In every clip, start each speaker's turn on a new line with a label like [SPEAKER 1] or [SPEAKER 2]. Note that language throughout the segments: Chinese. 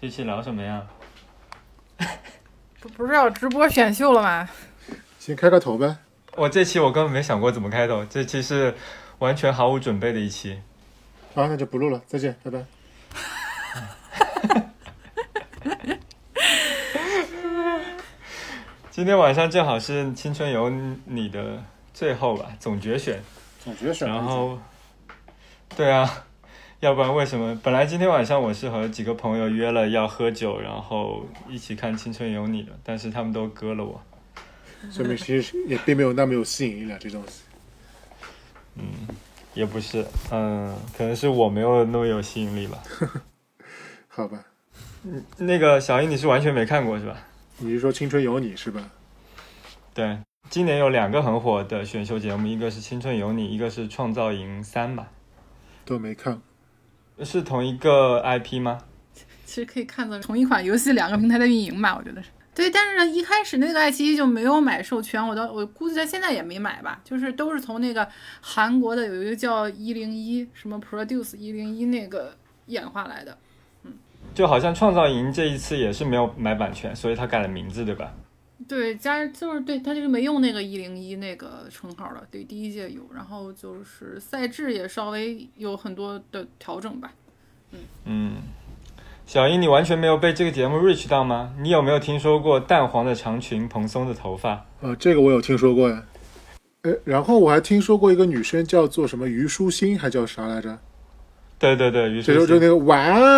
[SPEAKER 1] 这期聊什么呀？
[SPEAKER 2] 不 不是要直播选秀了吗？
[SPEAKER 3] 先开个头呗。
[SPEAKER 1] 我这期我根本没想过怎么开头，这期是完全毫无准备的一期。
[SPEAKER 3] 好，那就不录了，再见，拜拜。
[SPEAKER 1] 今天晚上正好是《青春有你》的最后吧，总决选。
[SPEAKER 3] 总决选，
[SPEAKER 1] 然后，对啊，要不然为什么？本来今天晚上我是和几个朋友约了要喝酒，然后一起看《青春有你》的，但是他们都割了我。
[SPEAKER 3] 说明其实也并没有那么有吸引力了，这东西。
[SPEAKER 1] 嗯也不是，嗯，可能是我没有那么有吸引力吧。
[SPEAKER 3] 好吧，嗯
[SPEAKER 1] 那个小英，你是完全没看过是吧？
[SPEAKER 3] 你是说《青春有你》是吧？
[SPEAKER 1] 对，今年有两个很火的选秀节目，一个是《青春有你》，一个是《创造营三》吧？
[SPEAKER 3] 都没看。
[SPEAKER 1] 是同一个 IP 吗？
[SPEAKER 2] 其实可以看作同一款游戏两个平台的运营吧，我觉得是。对，但是一开始那个爱奇艺就没有买授权，我到我估计他现在也没买吧，就是都是从那个韩国的有一个叫一零一什么 Produce 一零一那个演化来的。
[SPEAKER 1] 嗯就好像创造营这一次也是没有买版权，所以他改了名字，对吧？
[SPEAKER 2] 对，加就是对他就是没用那个一零一那个称号了，对，第一届有，然后就是赛制也稍微有很多的调整吧。
[SPEAKER 1] 嗯嗯，小英，你完全没有被这个节目 reach 到吗？你有没有听说过淡黄的长裙、蓬松的头发？
[SPEAKER 3] 呃，这个我有听说过呀。呃，然后我还听说过一个女生叫做什么虞书欣，还叫啥来着？
[SPEAKER 1] 对对对，虞
[SPEAKER 3] 书欣就就那个哇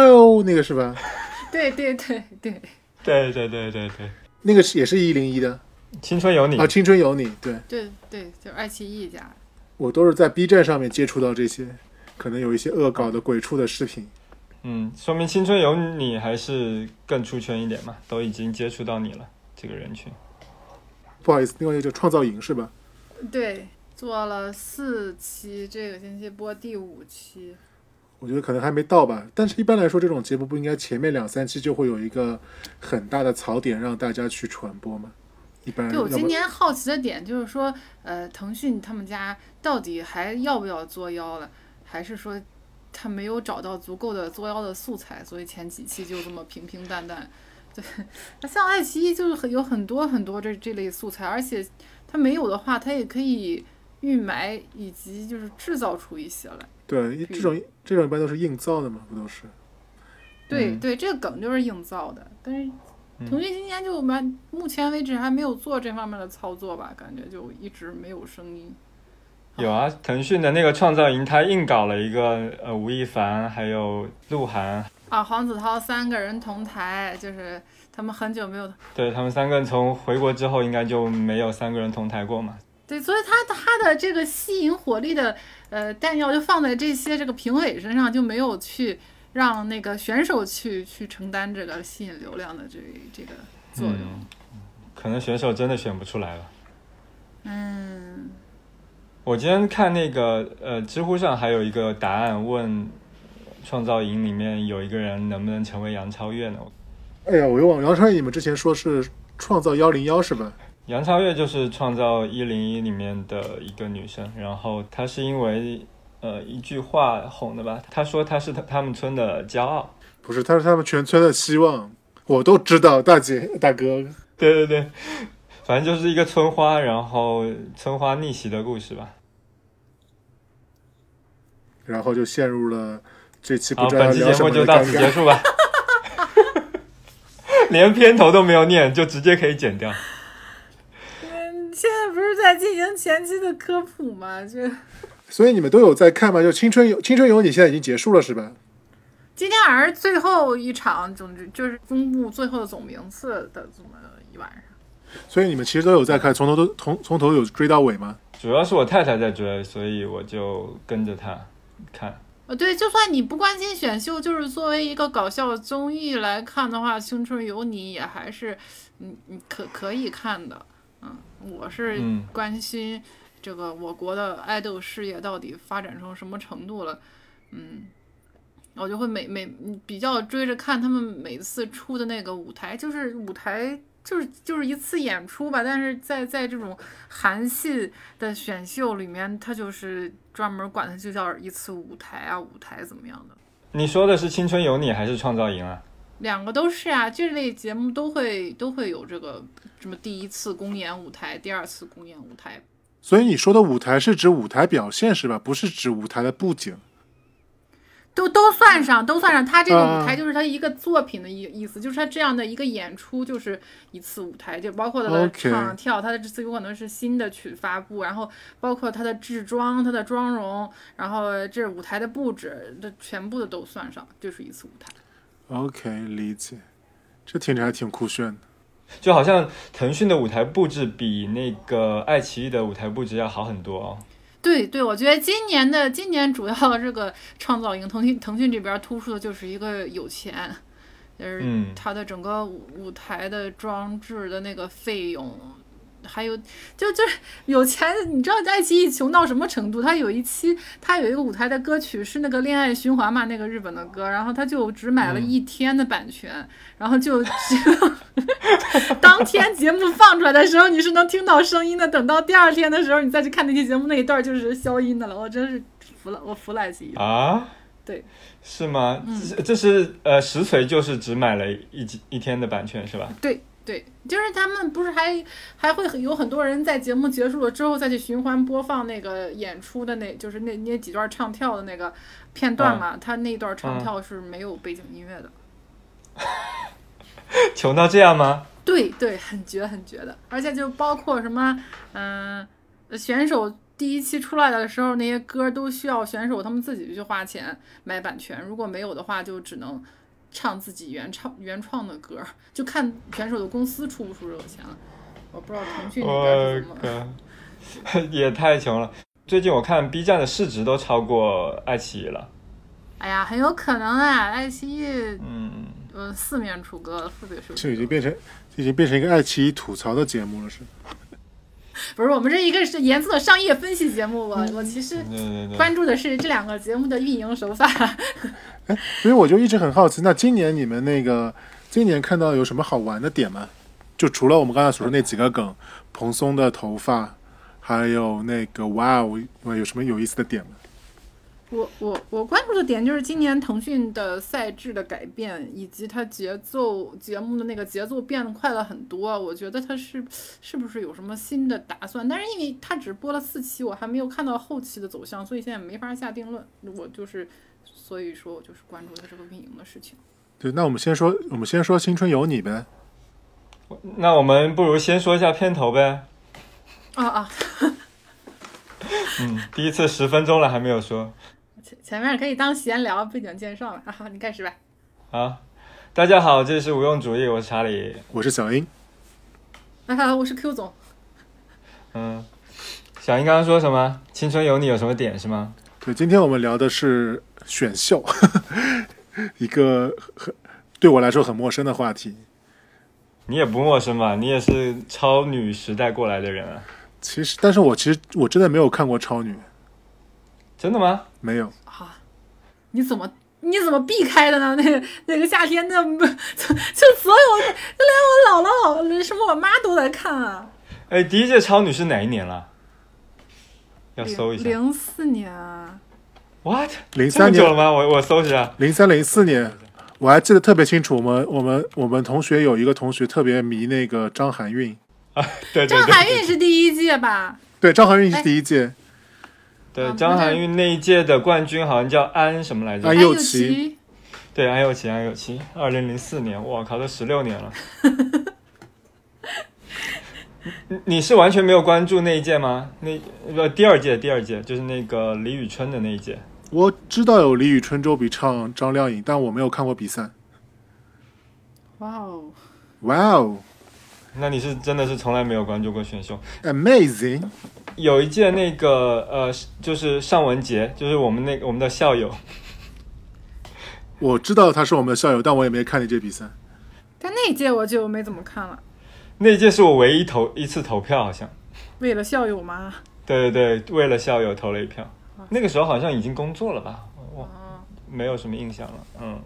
[SPEAKER 3] 哦，那个是吧？
[SPEAKER 2] 对对对对，
[SPEAKER 1] 对对对对对，
[SPEAKER 3] 那个是也是一零一的
[SPEAKER 1] 青春有你
[SPEAKER 3] 啊，《青春有你》对
[SPEAKER 2] 对对，就爱奇艺家。
[SPEAKER 3] 我都是在 B 站上面接触到这些，可能有一些恶搞的鬼畜的视频。
[SPEAKER 1] 嗯，说明青春有你还是更出圈一点嘛，都已经接触到你了这个人群。
[SPEAKER 3] 不好意思，另外一个叫创造营是吧？
[SPEAKER 2] 对，做了四期，这个星期播第五期。
[SPEAKER 3] 我觉得可能还没到吧，但是一般来说，这种节目不应该前面两三期就会有一个很大的槽点让大家去传播吗？一般
[SPEAKER 2] 对我今年好奇的点就是说，呃，腾讯他们家到底还要不要作妖了，还是说他没有找到足够的作妖的素材，所以前几期就这么平平淡淡。对，那像爱奇艺就是很有很多很多这这类素材，而且它没有的话，它也可以预埋以及就是制造出一些来。
[SPEAKER 3] 对一这种这种一般都是硬造的嘛，不都是？
[SPEAKER 1] 嗯
[SPEAKER 2] 对对，这个梗就是硬造的，但是腾讯今年就蛮目前为止还没有做这方面的操作吧，感觉就一直没有声音。
[SPEAKER 1] 有啊，腾讯的那个创造营，他硬搞了一个呃吴亦凡还有鹿晗，
[SPEAKER 2] 啊，黄子韬三个人同台，就是他们很久没有
[SPEAKER 1] 对他们三个人从回国之后，应该就没有三个人同台过嘛。
[SPEAKER 2] 对，所以他他的这个吸引火力的呃弹药就放在这些这个评委身上，就没有去让那个选手去去承担这个吸引流量的这这个作用。
[SPEAKER 1] 嗯，可能选手真的选不出来了。
[SPEAKER 2] 嗯，
[SPEAKER 1] 我今天看那个呃，知乎上还有一个答案问，创造营里面有一个人能不能成为杨超越呢？
[SPEAKER 3] 哎呀，我又忘杨超越，你们之前说是创造幺零幺是吧？
[SPEAKER 1] 杨超越就是创造一零一里面的一个女生，然后她是因为呃一句话红的吧？她说她是他他们村的骄傲。
[SPEAKER 3] 不是，她是他们全村的希望，我都知道，大姐大哥。
[SPEAKER 1] 对对对，反正就是一个村花，然后村花逆袭的故事吧。
[SPEAKER 3] 然后就陷入了这期不
[SPEAKER 1] 好，
[SPEAKER 3] 知道
[SPEAKER 1] 本期
[SPEAKER 3] 聊什么的
[SPEAKER 1] 节目就到此
[SPEAKER 3] 尴尬。
[SPEAKER 1] 结束吧。连片头都没有念，就直接可以剪掉。
[SPEAKER 2] 嗯，现在不是在进行前期的科普吗？就
[SPEAKER 3] 所以你们都有在看吗？就青春有青春有你现在已经结束了是吧？
[SPEAKER 2] 今天晚上最后一场，总之就是公布最后的总名次的这么一晚上。
[SPEAKER 3] 所以你们其实都有在看，从头都从从头有追到尾吗？
[SPEAKER 1] 主要是我太太在追，所以我就跟着她看。
[SPEAKER 2] 呃，对，就算你不关心选秀，就是作为一个搞笑综艺来看的话，《青春有你》也还是，嗯，嗯，可可以看的。嗯，我是
[SPEAKER 1] 嗯
[SPEAKER 2] 关心这个我国的爱豆事业到底发展成什么程度了。嗯，我就会每每嗯比较追着看他们每次出的那个舞台，就是舞台就是就是一次演出吧，但是在在这种韩系的选秀里面，他就是专门管它就叫一次舞台啊，舞台怎么样的。
[SPEAKER 1] 你说的是《青春有你》还是《创造营》啊？
[SPEAKER 2] 两个都是啊，这类节目都会都会有这个什么第一次公演舞台，第二次公演舞台。
[SPEAKER 3] 所以你说的舞台是指舞台表现是吧？不是指舞台的布景。
[SPEAKER 2] 都都算上，都算上。他这个舞台
[SPEAKER 3] 啊
[SPEAKER 2] 就是他一个作品的意意思，就是他这样的一个演出就是一次舞台，就包括他的唱跳，他的这次有可能是新的曲发布，然后包括他的制装、他的妆容，然后这舞台的布置，这全部的都算上，就是一次舞台。
[SPEAKER 3] OK，理解。这听着还挺酷炫的。
[SPEAKER 1] 就好像腾讯的舞台布置比那个爱奇艺的舞台布置要好很多哦。
[SPEAKER 2] 对对，我觉得今年的今年主要的这个创造营，腾讯腾讯这边突出的就是一个有钱，就是
[SPEAKER 1] 嗯
[SPEAKER 2] 它的整个舞舞台的装置的那个费用，还有就就是有钱，你知道爱奇艺穷到什么程度？它有一期它有一个舞台的歌曲是那个《恋爱循环》嘛，那个日本的歌，然后他就只买了
[SPEAKER 1] 嗯
[SPEAKER 2] 一天的版权，然后就只 当天节目放出来的时候，你是能听到声音的。等到第二天的时候，你再去看那期节目，那一段就是消音的了。我真是服了，我服了爱奇艺。
[SPEAKER 1] 啊？
[SPEAKER 2] 对，
[SPEAKER 1] 是吗？这这是呃，实锤就是只买了一集一天的版权是吧？
[SPEAKER 2] 对对，就是他们不是还还会有很多人在节目结束了之后再去循环播放那个演出的那，就是那那几段唱跳的那个片段嘛。他那段唱跳是没有背景音乐的。
[SPEAKER 1] 穷到这样吗？
[SPEAKER 2] 对对，很绝很绝的，而且就包括什么，嗯、选手第一期出来的时候，那些歌都需要选手他们自己去花钱买版权，如果没有的话，就只能唱自己原唱原创的歌，就看选手的公司出不出这个钱了。我不知道腾讯那边怎么。
[SPEAKER 1] 靠，也太穷了。最近我看 B 站的市值都超过爱奇艺了。
[SPEAKER 2] 哎呀，很有可能啊，爱奇艺
[SPEAKER 1] 嗯，
[SPEAKER 2] 呃四面楚歌，特别是
[SPEAKER 3] 这已经变成已经变成一个爱奇艺吐槽的节目了，是？
[SPEAKER 2] 不是我们这一个是严肃的商业分析节目，我我其实。关注的是这两个节目的运营手法。
[SPEAKER 3] 哎所以我就一直很好奇，那今年你们那个今年看到有什么好玩的点吗？就除了我们刚才所说那几个梗，蓬松的头发，还有那个哇哦，有什么有意思的点吗？
[SPEAKER 2] 我我我关注的点就是今年腾讯的赛制的改变，以及它节奏节目的那个节奏变得快了很多。我觉得它是是不是有什么新的打算？但是因为它只播了四期，我还没有看到后期的走向，所以现在没法下定论。我就是所以说我就是关注它这个运营的事情。
[SPEAKER 3] 对，那我们先说，我们先说《青春有你》呗。
[SPEAKER 1] 那我们不如先说一下片头呗。
[SPEAKER 2] 啊啊，
[SPEAKER 1] 嗯，第一次十分钟了还没有说。
[SPEAKER 2] 前前面可以当闲聊背景介绍了啊，好，你开始吧。
[SPEAKER 1] 好，大家好，这里是无用主义，我是查理。
[SPEAKER 3] 我是小英，
[SPEAKER 2] 啊，我是 Q 总。
[SPEAKER 1] 嗯，小英刚刚说什么？青春有你有什么点是吗？
[SPEAKER 3] 对，今天我们聊的是选秀，一个很对我来说很陌生的话题。
[SPEAKER 1] 你也不陌生吧？你也是超女时代过来的人啊？
[SPEAKER 3] 其实，但是我其实我真的没有看过超女，
[SPEAKER 1] 真的吗？
[SPEAKER 3] 没有。
[SPEAKER 2] 啊，你怎么你怎么避开的呢？那 个那个夏天那，就 就所有的，就连我姥姥姥什么我妈都在看啊。
[SPEAKER 1] 哎，第一届超女是哪一年了？要搜一下。
[SPEAKER 2] 零四年啊
[SPEAKER 1] ，What？
[SPEAKER 3] 零三年，
[SPEAKER 1] 吗？我我搜一下。
[SPEAKER 3] 零三零四年，我还记得特别清楚。我们我们我们同学有一个同学特别迷那个张含韵，
[SPEAKER 1] 对对
[SPEAKER 2] 张
[SPEAKER 1] 对对
[SPEAKER 2] 含韵是第一届吧？
[SPEAKER 3] 对，张含韵是第一届，
[SPEAKER 1] 对，
[SPEAKER 2] 啊
[SPEAKER 1] 张含韵那一届的冠军好像叫安什么来着？
[SPEAKER 3] 安
[SPEAKER 2] 安又
[SPEAKER 3] 又琪
[SPEAKER 2] 琪，
[SPEAKER 1] 对，安又琪，安又琪，二零零四年，我靠，都十六年了。你你是完全没有关注那一届吗？那不第二届，第二届就是那个李宇春的那一届。
[SPEAKER 3] 我知道有李宇春周笔畅、张靓颖，但我没有看过比赛。
[SPEAKER 2] 哇哦，
[SPEAKER 3] 哇哦
[SPEAKER 1] 那你是真的是从来没有关注过选秀
[SPEAKER 3] ？，amazing！
[SPEAKER 1] 有一届那个呃，就是尚雯婕，就是我们那个我们的校友，
[SPEAKER 3] 我知道他是我们的校友，但我也没看那届比赛。
[SPEAKER 2] 但那一届我就没怎么看了，
[SPEAKER 1] 那一届是我唯一投一次投票，好像。
[SPEAKER 2] 为了校友吗。
[SPEAKER 1] 对对对，为了校友投了一票。那个时候好像已经工作了吧？我
[SPEAKER 2] 啊，
[SPEAKER 1] 没有什么印象了。嗯，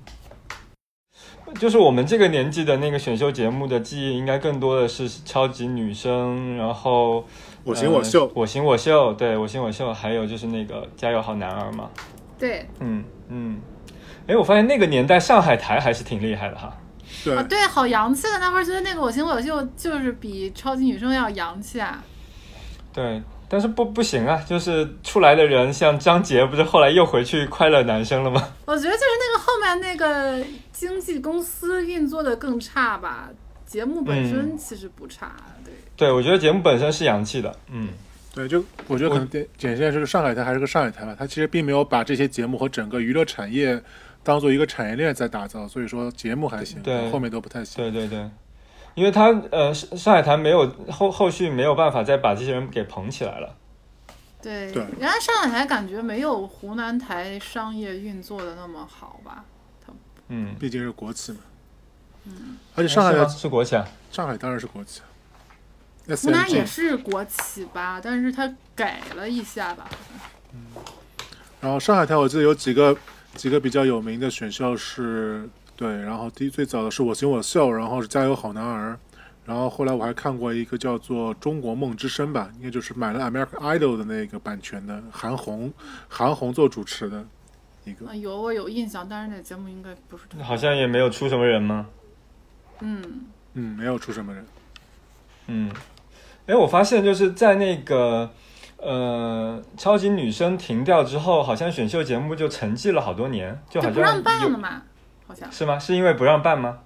[SPEAKER 1] 就是我们这个年纪的那个选秀节目的记忆，应该更多的是超级女声，然后
[SPEAKER 3] 我行我秀。
[SPEAKER 1] 呃，我行我秀，对我行我秀，还有就是那个加油好男儿嘛，
[SPEAKER 2] 对。
[SPEAKER 1] 嗯嗯，哎，我发现那个年代上海台还是挺厉害的哈，
[SPEAKER 3] 对。
[SPEAKER 2] 啊，对，好洋气的。那会儿觉得那个我行我秀就是比超级女声要洋气啊。
[SPEAKER 1] 对，但是不不行啊，就是出来的人像张杰，不是后来又回去快乐男生了吗？
[SPEAKER 2] 我觉得就是那个后面那个经纪公司运作的更差吧，节目本身其实不差，对。
[SPEAKER 1] 对，我觉得节目本身是洋气的，嗯。
[SPEAKER 3] 对，就我觉得可能简简现就是上海台还是个上海台吧，它其实并没有把这些节目和整个娱乐产业当做一个产业链在打造，所以说节目还行，
[SPEAKER 1] 对
[SPEAKER 3] 后面都不太行。
[SPEAKER 1] 对对对，因为他呃上上海台没有后后续没有办法再把这些人给捧起来了。
[SPEAKER 2] 对，
[SPEAKER 3] 对
[SPEAKER 2] 人家上海台感觉没有湖南台商业运作的那么好吧？
[SPEAKER 1] 嗯，
[SPEAKER 3] 毕竟是国企嘛。嗯，而且上海
[SPEAKER 1] 是是国企啊。
[SPEAKER 3] 上海当然是国企啊。
[SPEAKER 2] 湖南也是国企吧，但是它改了一下吧。
[SPEAKER 3] 嗯然后上海台我记得有几个几个比较有名的选秀是，对，然后第一最早的是我行我秀，然后是加油好男儿，然后后来我还看过一个叫做中国梦之声吧，应该就是买了 American Idol 的那个版权的韩红，韩红做主持的一个
[SPEAKER 2] 啊，，有我有印象，但是那节目应该不是
[SPEAKER 1] 好像也没有出什么人吗？
[SPEAKER 2] 嗯，
[SPEAKER 3] 嗯，没有出什么人。
[SPEAKER 1] 嗯，哎，我发现就是在那个呃超级女声停掉之后，好像选秀节目就沉寂了好多年，就好
[SPEAKER 2] 就不让
[SPEAKER 1] 像有
[SPEAKER 2] 办了嘛，好像。
[SPEAKER 1] 是吗？是因为不让办吗？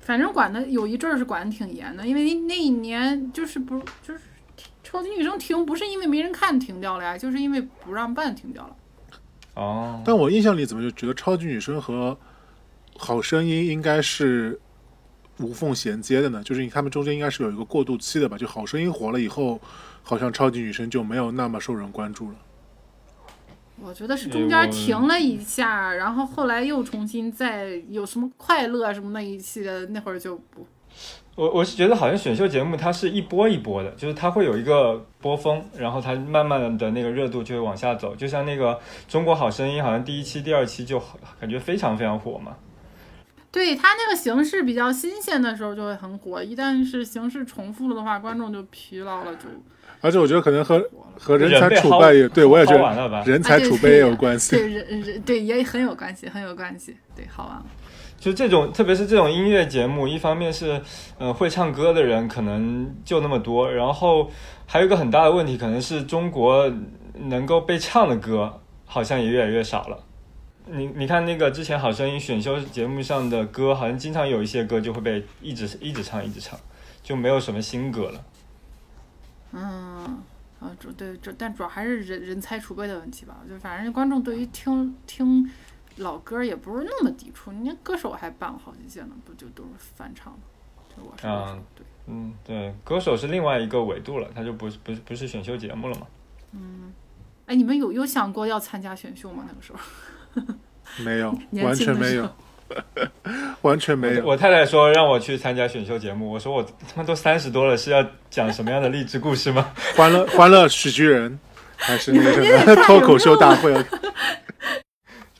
[SPEAKER 2] 反正管的有一阵儿是管的挺严的，因为那一年就是不就是超级女声停，不是因为没人看停掉了呀，就是因为不让办停掉了。
[SPEAKER 1] 哦，
[SPEAKER 3] 但我印象里怎么就觉得超级女声和好声音应该是无缝衔接的呢？就是他们中间应该是有一个过渡期的吧？就好声音火了以后，好像超级女声就没有那么受人关注了。
[SPEAKER 2] 我觉得是
[SPEAKER 1] 哎
[SPEAKER 2] 中间停了一下，然后后来又重新再有什么快乐什么那一系列，那会儿就不
[SPEAKER 1] 我我是觉得好像选秀节目它是一波一波的，就是它会有一个波峰，然后它慢慢的那个热度就会往下走，就像那个《中国好声音》，好像第一期、第二期就好感觉非常非常火嘛。
[SPEAKER 2] 对它那个形式比较新鲜的时候就会很火，一旦是形式重复了的话，观众就疲劳了，就
[SPEAKER 3] 而且我觉得可能和。和人才储备也对我也觉得
[SPEAKER 1] 完了吧？
[SPEAKER 3] 人才储备也有关系。
[SPEAKER 2] 对人人对也很有关系，很有关系。对，好玩。
[SPEAKER 1] 就这种，特别是这种音乐节目，一方面是，呃，会唱歌的人可能就那么多，然后还有一个很大的问题，可能是中国能够被唱的歌好像也越来越少了。你你看那个之前《好声音》选秀节目上的歌，好像经常有一些歌就会被一直一直唱一直唱，就没有什么新歌了。
[SPEAKER 2] 嗯，啊，主对这，但主要还是人人才储备的问题吧。就反正观众对于听听老歌也不是那么抵触，人家歌手还办了好几届呢，不就都是翻唱
[SPEAKER 1] 啊
[SPEAKER 2] 对，
[SPEAKER 1] 嗯，对，歌手是另外一个维度了，他就不是不是不是选秀节目了嘛。
[SPEAKER 2] 嗯哎，你们有有想过要参加选秀吗？那个时候，
[SPEAKER 3] 没有，完全没有 完全没有。
[SPEAKER 1] 我太太说让我去参加选秀节目，我说我他妈都三十多了，是要讲什么样的励志故事吗？
[SPEAKER 3] 欢乐欢乐喜剧人还是那个什么 脱口秀大会？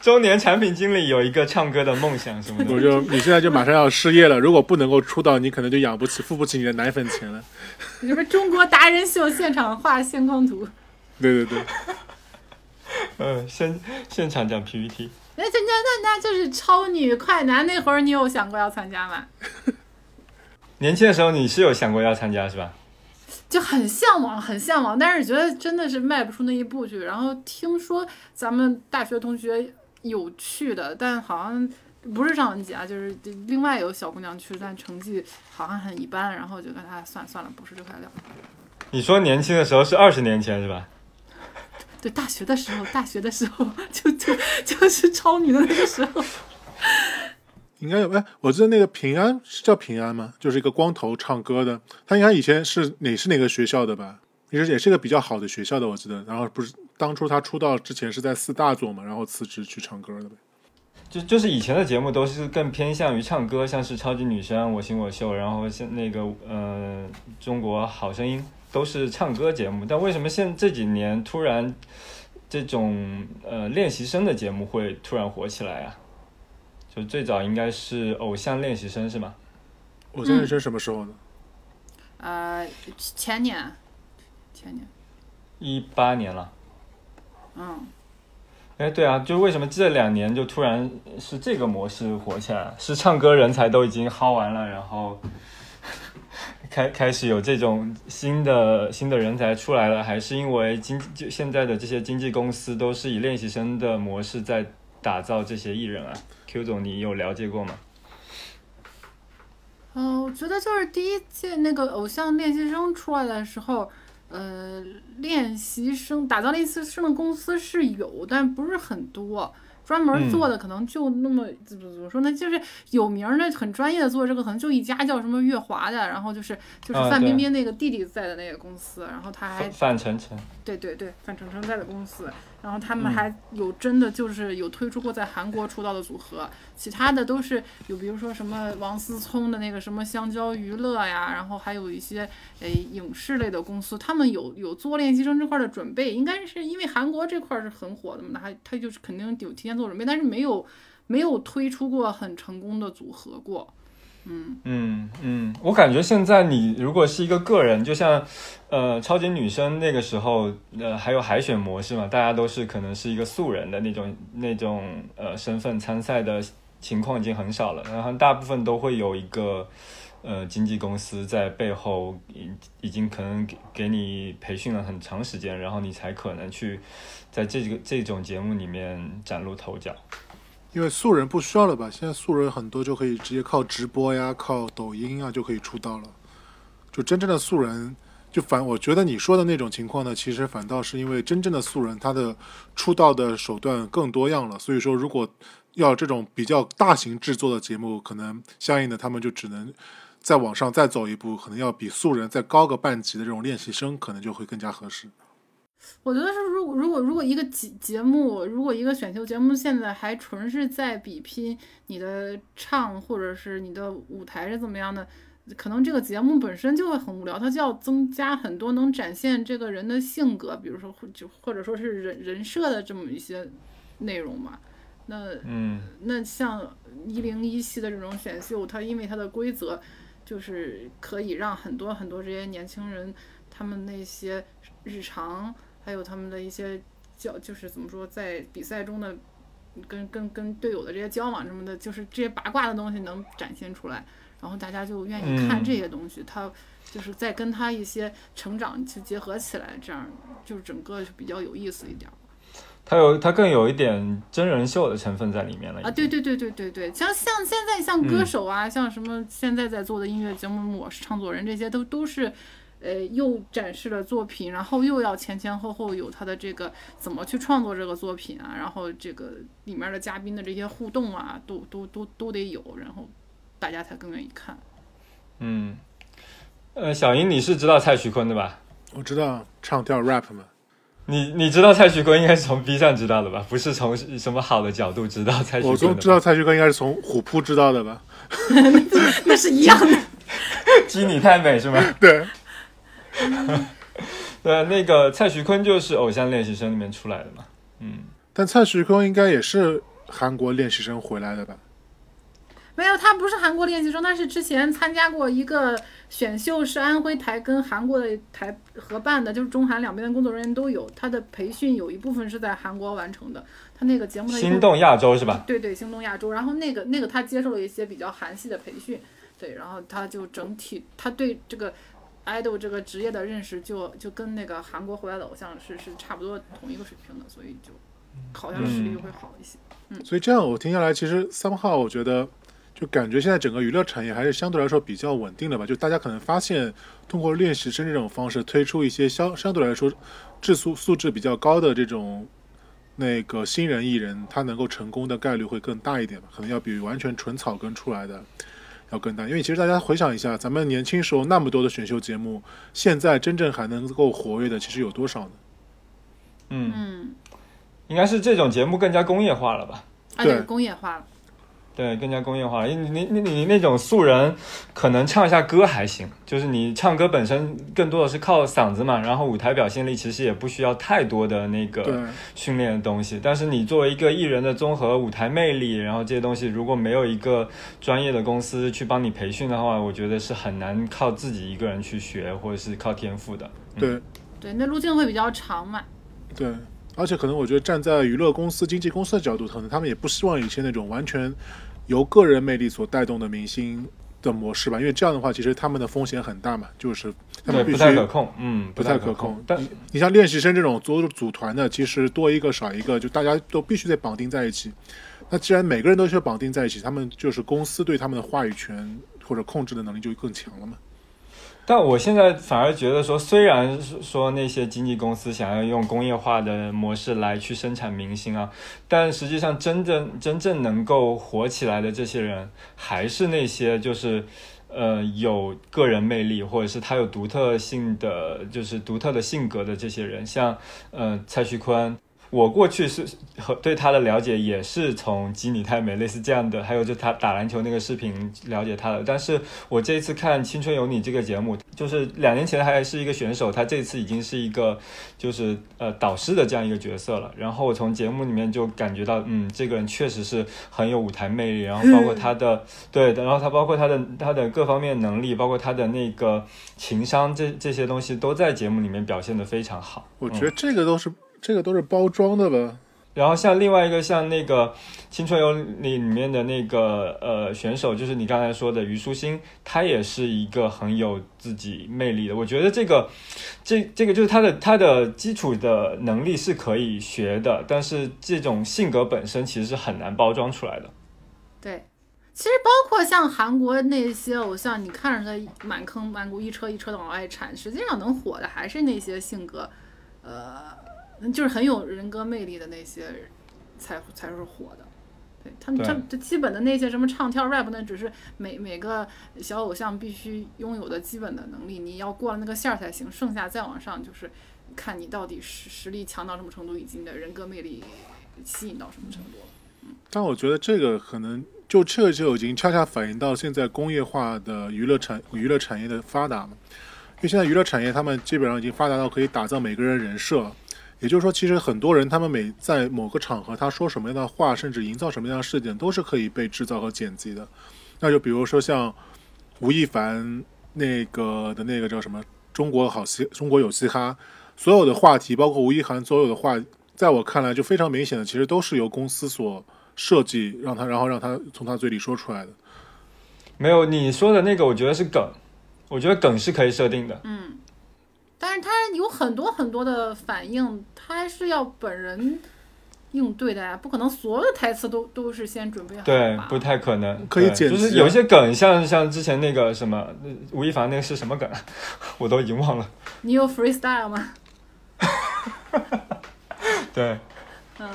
[SPEAKER 1] 周年产品经理有一个唱歌的梦想什么的。
[SPEAKER 3] 我就你现在就马上要失业了，如果不能够出道，你可能就养不起、付不起你的奶粉钱了。
[SPEAKER 2] 什么中国达人秀现场画线框图？
[SPEAKER 3] 对对对，
[SPEAKER 1] 嗯，现现场讲 PPT，
[SPEAKER 2] 那参加那那就是超女快男那会儿，你有想过要参加吗？
[SPEAKER 1] 年轻的时候你是有想过要参加是吧？
[SPEAKER 2] 就很向往，很向往，但是觉得真的是迈不出那一步去。然后听说咱们大学同学有去的，但好像不是上文杰啊，就是另外有小姑娘去，但成绩好像很一般。然后就跟她算算了，不是这块料。
[SPEAKER 1] 你说年轻的时候是二十年前是吧？
[SPEAKER 2] 对，大学的时候，大学的时候就就就是超女的那个时候。
[SPEAKER 3] 应该有哎，我记得那个平安是叫平安吗？就是一个光头唱歌的，他应该以前是哪是哪个学校的吧？也是也是一个比较好的学校的，我记得。然后不是当初他出道之前是在四大做嘛，然后辞职去唱歌的呗。
[SPEAKER 1] 就就是以前的节目都是更偏向于唱歌，像是超级女声、我行我秀，然后像那个呃中国好声音都是唱歌节目。但为什么现这几年突然这种呃练习生的节目会突然火起来啊？就最早应该是偶像练习生是吗？
[SPEAKER 3] 偶像练习生什么时候呢？
[SPEAKER 2] 呃，前年，前年，
[SPEAKER 1] 一八年了。
[SPEAKER 2] 嗯，
[SPEAKER 1] 哎，对啊，就为什么这两年就突然是这个模式火起来？是唱歌人才都已经薅完了，然后开开始有这种新的新的人才出来了，还是因为经就现在的这些经纪公司都是以练习生的模式在打造这些艺人啊？Q 总，你有了解过吗？
[SPEAKER 2] 呃，我觉得就是第一届那个偶像练习生出来的时候，呃，练习生打造练习生的公司是有，但不是很多。专门做的可能就那么怎么怎么说呢？就是有名儿的、很专业的做这个，可能就一家叫什么月华的，然后就是就是范冰冰那个弟弟在的那个公司，然后他还
[SPEAKER 1] 范范丞丞，
[SPEAKER 2] 对对对，范丞丞在的公司，然后他们
[SPEAKER 1] 嗯。
[SPEAKER 2] 还有真的就是有推出过在韩国出道的组合，其他的都是有，比如说什么王思聪的那个什么香蕉娱乐呀，然后还有一些诶影视类的公司，他们有有做练习生这块儿的准备，应该是因为韩国这块儿是很火的嘛，那还他就是肯定有提前做准备，但是没有没有推出过很成功的组合过，嗯
[SPEAKER 1] 嗯嗯，我感觉现在你如果是一个个人，就像呃超级女生那个时候，呃还有海选模式嘛，大家都是可能是一个素人的那种那种呃身份参赛的情况已经很少了，然后大部分都会有一个呃经纪公司在背后已已经可能给给你培训了很长时间，然后你才可能去在这个这种节目里面崭露头角。
[SPEAKER 3] 因为素人不需要了吧？现在素人很多就可以直接靠直播呀、靠抖音啊就可以出道了。就真正的素人，就反我觉得你说的那种情况呢，其实反倒是因为真正的素人他的出道的手段更多样了。所以说，如果要这种比较大型制作的节目，可能相应的他们就只能再往上再走一步，可能要比素人再高个半级的这种练习生，可能就会更加合适。
[SPEAKER 2] 我觉得是，如果如果如果一个节节目，如果一个选秀节目现在还纯是在比拼你的唱或者是你的舞台是怎么样的，可能这个节目本身就会很无聊，它就要增加很多能展现这个人的性格，比如说或就或者说是人人设的这么一些内容嘛。那
[SPEAKER 1] 嗯
[SPEAKER 2] 那像一零一系的这种选秀，它因为它的规则，就是可以让很多很多这些年轻人，他们那些日常，还有他们的一些交，就是怎么说，在比赛中的跟跟跟队友的这些交往什么的，就是这些八卦的东西能展现出来，然后大家就愿意看
[SPEAKER 1] 嗯
[SPEAKER 2] 这些东西，他就是再跟他一些成长去结合起来，这样就是整个就比较有意思一点儿。
[SPEAKER 1] 它有它更有一点真人秀的成分在里面了
[SPEAKER 2] 啊，对对对对对对，像像现在像歌手啊，像什么现在在做的音乐节目《我是唱作人》，这些都都是，呃，又展示了作品，然后又要前前后后有他的这个怎么去创作这个作品啊，然后这个里面的嘉宾的这些互动啊，都都都都得有，然后大家才更愿意看。
[SPEAKER 1] 嗯，呃，小英，你是知道蔡徐坤的吧？
[SPEAKER 3] 我知道唱跳 rap 嘛，
[SPEAKER 1] 你你知道蔡徐坤应该是从 B 站知道的吧？不是从什么好的角度知道蔡徐坤的吧？
[SPEAKER 3] 从知道蔡徐坤应该是从虎扑知道的吧？
[SPEAKER 2] 那是一样的。
[SPEAKER 1] 鸡你太美是吗？
[SPEAKER 3] 对，
[SPEAKER 1] 对，那个蔡徐坤就是《偶像练习生》里面出来的嘛。嗯，
[SPEAKER 3] 但蔡徐坤应该也是韩国练习生回来的吧？
[SPEAKER 2] 没有，他不是韩国练习生，他是之前参加过一个选秀，是安徽台跟韩国的台合办的，就是中韩两边的工作人员都有。他的培训有一部分是在韩国完成的，他那个节目的
[SPEAKER 1] 心动亚洲是吧？
[SPEAKER 2] 对对，心动亚洲。然后那个那个他接受了一些比较韩系的培训，对，然后他就整体他对这个 idol 这个职业的认识就就跟那个韩国回来的偶像是是差不多同一个水平的，所以就好像实力会好一些。
[SPEAKER 3] 嗯所以这样我听下来，其实 somehow 我觉得，就感觉现在整个娱乐产业还是相对来说比较稳定的吧。就大家可能发现，通过练习生这种方式推出一些相相对来说质素素质比较高的这种那个新人艺人，他能够成功的概率会更大一点吧，可能要比完全纯草根出来的。要更大，因为其实大家回想一下，咱们年轻时候那么多的选秀节目，现在真正还能够活跃的，其实有多少呢？
[SPEAKER 1] 嗯，
[SPEAKER 2] 嗯，
[SPEAKER 1] 应该是这种节目更加工业化了吧？
[SPEAKER 3] 对，
[SPEAKER 2] 工业化了。
[SPEAKER 1] 对，更加工业化了。因为你你你你那种素人，可能唱一下歌还行，就是你唱歌本身更多的是靠嗓子嘛，然后舞台表现力其实也不需要太多的那个训练的东西。但是你作为一个艺人的综合舞台魅力，然后这些东西如果没有一个专业的公司去帮你培训的话，我觉得是很难靠自己一个人去学，或者是靠天赋的。
[SPEAKER 3] 对
[SPEAKER 2] 对，那路径会比较长嘛。
[SPEAKER 3] 对，而且可能我觉得站在娱乐公司、经纪公司的角度，可能他们也不希望一些那种完全由个人魅力所带动的明星的模式吧，因为这样的话，其实他们的风险很大嘛，就是他，们必须
[SPEAKER 1] 不太可控，嗯，
[SPEAKER 3] 不
[SPEAKER 1] 太
[SPEAKER 3] 太可控。
[SPEAKER 1] 但
[SPEAKER 3] 你像练习生这种组组团的，其实多一个少一个，就大家都必须得绑定在一起。那既然每个人都需要绑定在一起，他们就是公司对他们的话语权或者控制的能力就更强了嘛。
[SPEAKER 1] 但我现在反而觉得说，虽然说那些经纪公司想要用工业化的模式来去生产明星啊，但实际上真正真正能够火起来的这些人，还是那些就是。呃，有个人魅力，或者是他有独特性的，就是独特的性格的这些人，像呃蔡徐坤，我过去是和对他的了解也是从基尼太美类似这样的，还有就他打篮球那个视频了解他的。但是我这一次看《青春有你》这个节目，就是两年前还是一个选手，他这次已经是一个就是呃导师的这样一个角色了。然后我从节目里面就感觉到，嗯，这个人确实是很有舞台魅力，然后包括他的 对，然后他包括他的他的各方面能力，包括他的那个情商，这这些东西都在节目里面表现得非常好。
[SPEAKER 3] 我觉得这个都是、这个都是包装的吧。
[SPEAKER 1] 然后像另外一个像那个《青春有你》里面的那个呃选手，就是你刚才说的虞书欣，她也是一个很有自己魅力的。我觉得这个这这个就是她的她的基础的能力是可以学的，但是这种性格本身其实是很难包装出来的。
[SPEAKER 2] 对，其实包括像韩国那些偶像，你看着他满坑满谷一车一车的往外产，实际上能火的还是那些性格，呃，就是很有人格魅力的那些人才才是火的。对他们，
[SPEAKER 1] 对
[SPEAKER 2] 他们这基本的那些什么唱跳 rap，那只是每每个小偶像必须拥有的基本的能力，你要过了那个线儿才行，剩下再往上就是看你到底实实力强到什么程度，以及你的人格魅力吸引到什么程度了。
[SPEAKER 3] 但我觉得这个可能就这个就已经恰恰反映到现在工业化的娱乐产娱乐产业的发达嘛。因为现在娱乐产业他们基本上已经发达到可以打造每个人人设，也就是说，其实很多人他们每在某个场合他说什么样的话，甚至营造什么样的事件，都是可以被制造和剪辑的。那就比如说像吴亦凡那个的那个叫什么“中国好嘻”，中国有嘻哈，所有的话题，包括吴亦凡所有的话，在我看来就非常明显的，其实都是由公司所设计，让他然后让他从他嘴里说出来的。
[SPEAKER 1] 没有你说的那个，我觉得是梗，我觉得梗是可以设定的。
[SPEAKER 2] 嗯，但是他有很多很多的反应，他还是要本人应对的呀，不可能所有的台词都都是先准备好的吧，
[SPEAKER 1] 对不太可能，
[SPEAKER 3] 可以
[SPEAKER 1] 对
[SPEAKER 3] 剪辑啊
[SPEAKER 1] 就是有一些梗，像像之前那个什么呃吴亦凡那个是什么梗啊，我都已经忘了。
[SPEAKER 2] 你有 freestyle 吗？
[SPEAKER 1] 对
[SPEAKER 2] 嗯，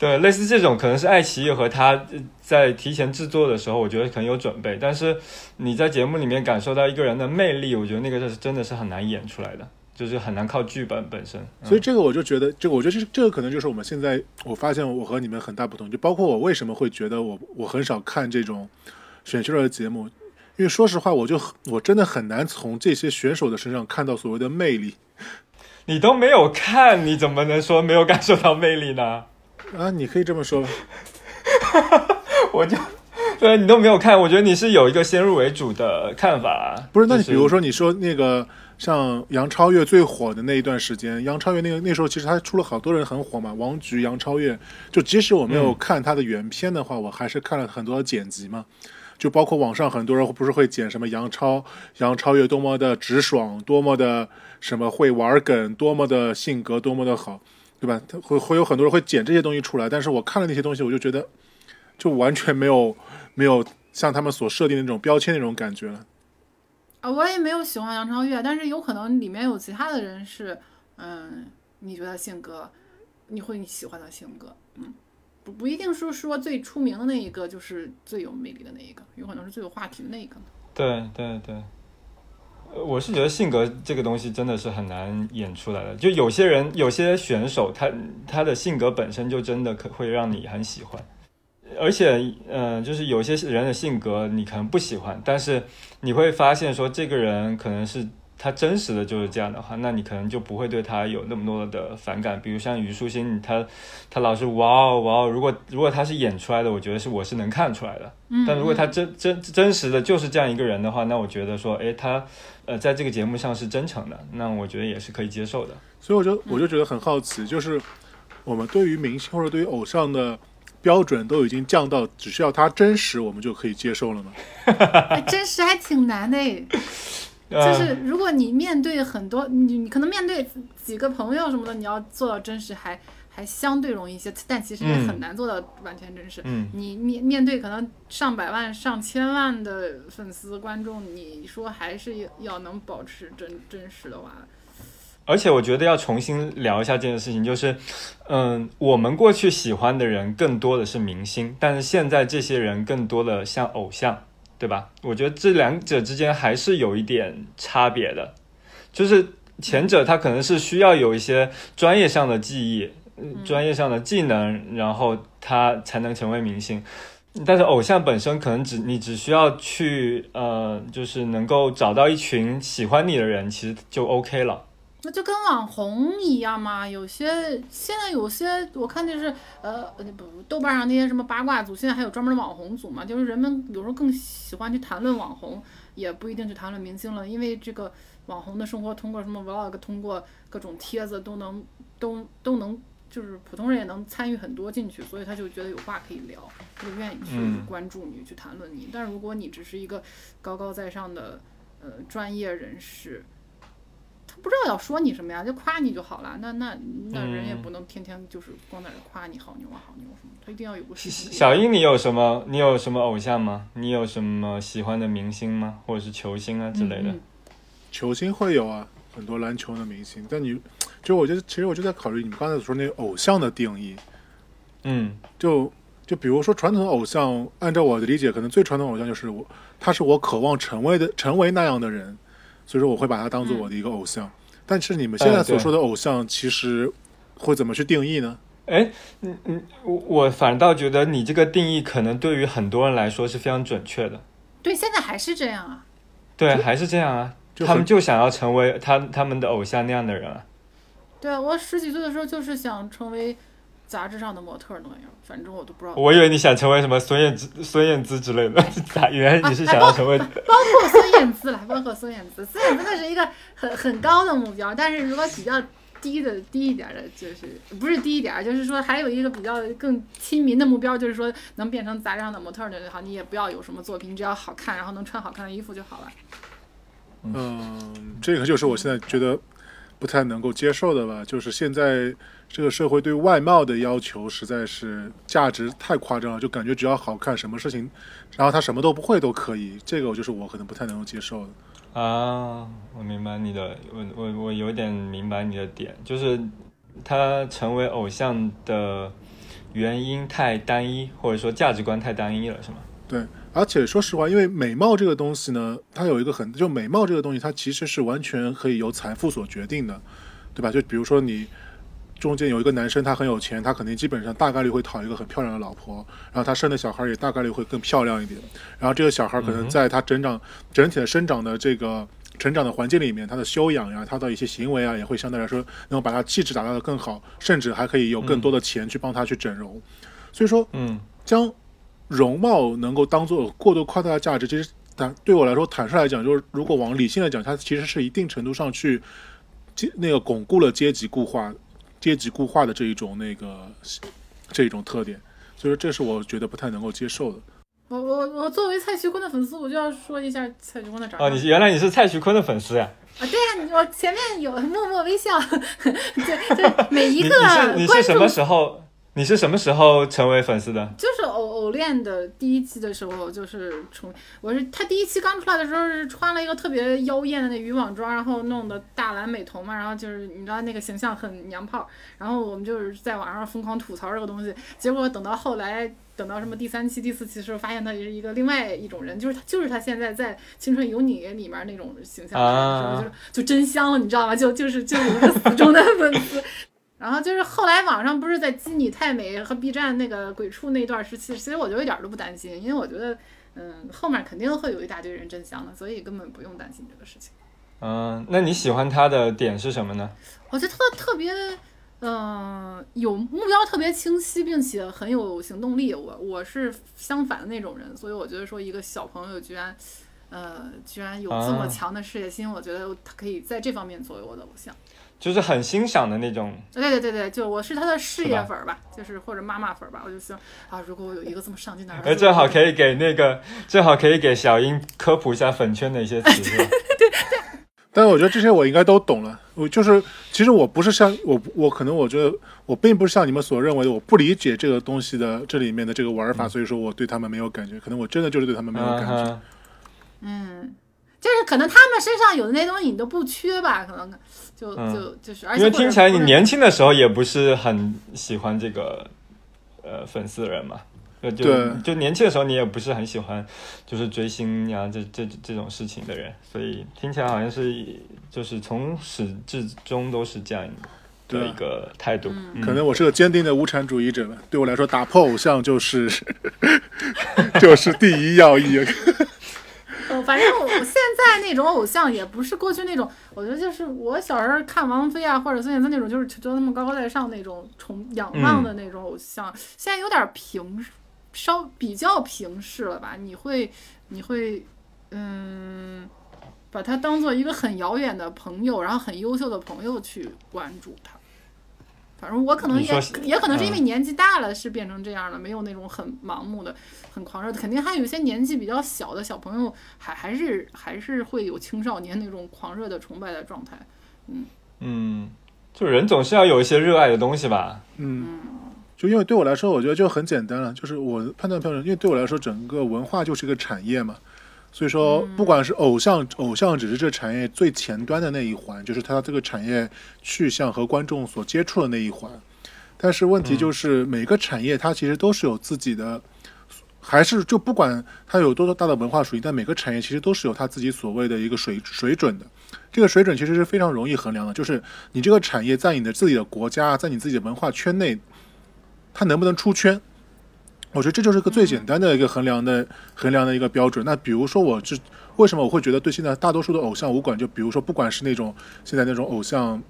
[SPEAKER 1] 对，类似这种可能是爱奇艺和他呃在提前制作的时候，我觉得可能有准备，但是你在节目里面感受到一个人的魅力，我觉得那个是真的是很难演出来的，就是很难靠剧本本身。嗯
[SPEAKER 3] 所以这个我就觉得，这个我觉得这这个可能就是我们现在我发现我和你们很大不同，就包括我为什么会觉得我我很少看这种选秀类的节目，因为说实话，我就我真的很难从这些选手的身上看到所谓的魅力
[SPEAKER 1] 你都没有看，你怎么能说没有感受到魅力呢？
[SPEAKER 3] 啊，你可以这么说吧。
[SPEAKER 1] 我就对你都没有看，我觉得你是有一个先入为主的看法。
[SPEAKER 3] 不是，那你比如说你说那个像杨超越最火的那一段时间，杨超越那个那时候其实他出了好多人很火嘛，王菊、杨超越，就即使我没有
[SPEAKER 1] 嗯
[SPEAKER 3] 看他的原片的话，我还是看了很多的剪辑嘛。就包括网上很多人不是会剪什么杨超杨超越多么的直爽，多么的什么会玩梗，多么的性格多么的好，对吧？他会会有很多人会剪这些东西出来，但是我看了那些东西，我就觉得就完全没有没有像他们所设定的那种标签那种感觉了。
[SPEAKER 2] 啊，我也没有喜欢杨超越，但是有可能里面有其他的人是，嗯，你觉得性格，你会喜欢的性格，嗯，不不一定是说最出名的那一个就是最有魅力的那一个，有可能是最有话题的那一个。
[SPEAKER 1] 对对对，呃我是觉得性格这个东西真的是很难演出来的。就有些人，有些选手，他他的性格本身就真的可会让你很喜欢。而且，嗯，就是有些人的性格你可能不喜欢，但是你会发现说这个人可能是他真实的就是这样的话，那你可能就不会对他有那么多的反感。比如像虞书欣，他他老是哇哦哇哦，如果如果他是演出来的，我觉得是我是能看出来的。
[SPEAKER 2] 嗯，
[SPEAKER 1] 但如果他真真真实的就是这样一个人的话，那我觉得说，哎，他呃在这个节目上是真诚的，那我觉得也是可以接受的。
[SPEAKER 3] 所以我就我就觉得很好奇，就是我们对于明星或者对于偶像的标准都已经降到只需要他真实，我们就可以接受了吗？
[SPEAKER 2] 哎，真实还挺难的诶。就是如果你面对很多，你你可能面对几个朋友什么的，你要做到真实还还相对容易一些，但其实也很难做到完全真实。
[SPEAKER 1] 嗯。
[SPEAKER 2] 你面面对可能上百万、上千万的粉丝观众，你说还是要要能保持真真实的话，
[SPEAKER 1] 而且我觉得要重新聊一下这件事情，就是，嗯，我们过去喜欢的人更多的是明星，但是现在这些人更多的像偶像，对吧？我觉得这两者之间还是有一点差别的，就是前者他可能是需要有一些专业上的技艺、嗯专业上的技能，然后他才能成为明星。但是偶像本身可能只你只需要去呃，就是能够找到一群喜欢你的人，其实就 OK 了。
[SPEAKER 2] 那就跟网红一样嘛。有些现在有些我看就是呃不豆瓣上那些什么八卦组，现在还有专门的网红组嘛。就是人们有时候更喜欢去谈论网红，也不一定去谈论明星了，因为这个网红的生活通过什么 vlog，通过各种帖子都能都都能。就是普通人也能参与很多进去，所以他就觉得有话可以聊，他就愿意去
[SPEAKER 1] 嗯
[SPEAKER 2] 关注你，去谈论你。但是如果你只是一个高高在上的呃专业人士，他不知道要说你什么呀，就夸你就好了。那那那人也
[SPEAKER 1] 嗯
[SPEAKER 2] 不能天天就是光在那夸你好牛啊好牛什么，他一定要有个事情。
[SPEAKER 1] 小英，你有什么？你有什么偶像吗？你有什么喜欢的明星吗？或者是球星啊之类的？
[SPEAKER 2] 嗯
[SPEAKER 3] 球星会有啊，很多篮球的明星，但你就我觉得，其实我就在考虑你们刚才所说那个偶像的定义，
[SPEAKER 1] 嗯
[SPEAKER 3] 就就比如说传统的偶像，按照我的理解，可能最传统偶像就是我，他是我渴望成为的成为那样的人，所以说我会把他当做我的一个偶像。但是你们现在所说的偶像，其实会怎么去定义呢？
[SPEAKER 1] 哎，嗯嗯，我我反倒觉得你这个定义可能对于很多人来说是非常准确的。
[SPEAKER 2] 对，现在还是这样啊。
[SPEAKER 1] 对，还是这样啊，他们就想要成为他他们的偶像那样的人啊。
[SPEAKER 2] 对啊，我十几岁的时候就是想成为杂志上的模特儿那样，反正我都不知道。
[SPEAKER 1] 我以为你想成为什么孙燕姿、孙燕姿之类的，咋？原来你是想要成为
[SPEAKER 2] 包括孙燕姿啦，包括孙燕姿，孙燕姿那是一个很很高的目标，但是如果比较低的低一点儿的，就是不是低一点儿，就是说还有一个比较更亲民的目标，就是说能变成杂志上的模特就好，你也不要有什么作品，你只要好看，然后能穿好看的衣服就好了。
[SPEAKER 3] 嗯，这个就是我现在觉得不太能够接受的吧，就是现在这个社会对外貌的要求实在是价值太夸张了，就感觉只要好看，什么事情，然后他什么都不会都可以，这个我就是我可能不太能够接受的。
[SPEAKER 1] 啊，我明白你的，我我我有点明白你的点，就是他成为偶像的原因太单一，或者说价值观太单一了，是吗？
[SPEAKER 3] 对，而且说实话，因为美貌这个东西呢，它有一个很，就美貌这个东西，它其实是完全可以由财富所决定的，对吧？就比如说你中间有一个男生，他很有钱，他肯定基本上大概率会讨一个很漂亮的老婆，然后他生的小孩也大概率会更漂亮一点，然后这个小孩可能在他整长、整体的生长的这个。成长的环境里面，他的修养呀，他的一些行为啊，也会相对来说能够把他气质打造的更好，甚至还可以有更多的钱去帮他去整容。所以说，
[SPEAKER 1] 嗯
[SPEAKER 3] 将容貌能够当做过度夸大的价值，其实坦对我来说，坦率来讲，就是如果往理性来讲，它其实是一定程度上去阶那个巩固了阶级固化、阶级固化的这一种那个这一种特点，所以说这是我觉得不太能够接受的。
[SPEAKER 2] 我我我作为蔡徐坤的粉丝，我就要说一下蔡徐坤的长相。
[SPEAKER 1] 哦，你原来你是蔡徐坤的粉丝呀？
[SPEAKER 2] 啊，对呀、你我前面有默默微笑，对，对每一个
[SPEAKER 1] 你是什么时候？你是什么时候成为粉丝的？
[SPEAKER 2] 就是偶偶练的第一期的时候，就是从我是他第一期刚出来的时候是穿了一个特别妖艳的那渔网装，然后弄的大蓝美瞳嘛，然后就是你知道那个形象很娘炮，然后我们就是在网上疯狂吐槽这个东西，结果等到后来。等到什么第三期、第四期的时候，发现他也是一个另外一种人，就是他，就是他现在在《青春有你》里面那种形象，就是就真香了，你知道吗？就就是就是一个死忠的粉丝，然后就是后来网上不是在基你太美和 B 站那个鬼畜那段时期，其实我就一点儿都不担心，因为我觉得，嗯，后面肯定会有一大堆人真香的，所以根本不用担心这个事情。
[SPEAKER 1] 嗯，那你喜欢他的点是什么呢？
[SPEAKER 2] 我觉得他特别，嗯、有目标特别清晰，并且很有行动力。我我是相反的那种人，所以我觉得说一个小朋友居然，呃，居然有这么
[SPEAKER 1] 啊
[SPEAKER 2] 强的事业心，我觉得他可以在这方面作为我的偶像。
[SPEAKER 1] 就是很欣赏的那种。
[SPEAKER 2] 对对对对，就我是他的事业粉儿吧，就是或者妈妈粉儿吧，我就希望啊，如果我有一个这么上进的儿子，
[SPEAKER 1] 哎，正好可以给那个，正好可以给小英科普一下粉圈的一些词，对对？
[SPEAKER 3] 但是我觉得这些我应该都懂了。我就是，其实我不是像我，我可能我觉得我并不是像你们所认为的，我不理解这个东西的这里面的这个玩法，所以说我对他们没有感觉。可能我真的就是对他们没有感觉。
[SPEAKER 1] 嗯，
[SPEAKER 2] 就是可能他们身上有的那些东西你都不缺吧，可能就
[SPEAKER 1] 嗯
[SPEAKER 2] 就就是，而且
[SPEAKER 1] 因为听起来你年轻的时候也不是很喜欢这个呃粉丝人嘛，就就就年轻的时候你也不是很喜欢就是追星呀这这这种事情的人，所以听起来好像是就是从始至终都是这样的一个态度。嗯
[SPEAKER 3] 可能我是个坚定的无产主义者吧。对我来说，打破偶像就是 就是第一要义。
[SPEAKER 2] 呃，反正我我现在那种偶像也不是过去那种，我觉得就是我小时候看王菲啊或者孙燕姿那种，就是觉得他们高高在上那种崇仰望的那种偶像，现在有点平，稍比较平视了吧？你会你会嗯，把他当做一个很遥远的朋友，然后很优秀的朋友去关注他。反正我可能也也可能是因为
[SPEAKER 1] 嗯
[SPEAKER 2] 年纪大了，是变成这样了，没有那种很盲目的、很狂热的。肯定还有一些年纪比较小的小朋友，还还是还是会有青少年那种狂热的崇拜的状态。
[SPEAKER 1] 嗯，就人总是要有一些热爱的东西吧。
[SPEAKER 3] 嗯，就因为对我来说，我觉得就很简单了，就是我判断标准，因为对我来说，整个文化就是一个产业嘛。所以说，不管是偶像，偶像只是这产业最前端的那一环，就是它这个产业去向和观众所接触的那一环。但是问题就是，每个产业它其实都是有自己的，还是就不管它有多大的文化属性，但每个产业其实都是有它自己所谓的一个水水准的。这个水准其实是非常容易衡量的，就是你这个产业在你的自己的国家，在你自己的文化圈内，它能不能出圈？我觉得这就是个最简单的一个衡量的衡量的一个标准。那比如说，我就为什么我会觉得对现在大多数的偶像无感？就比如说，不管是那种现在那种偶像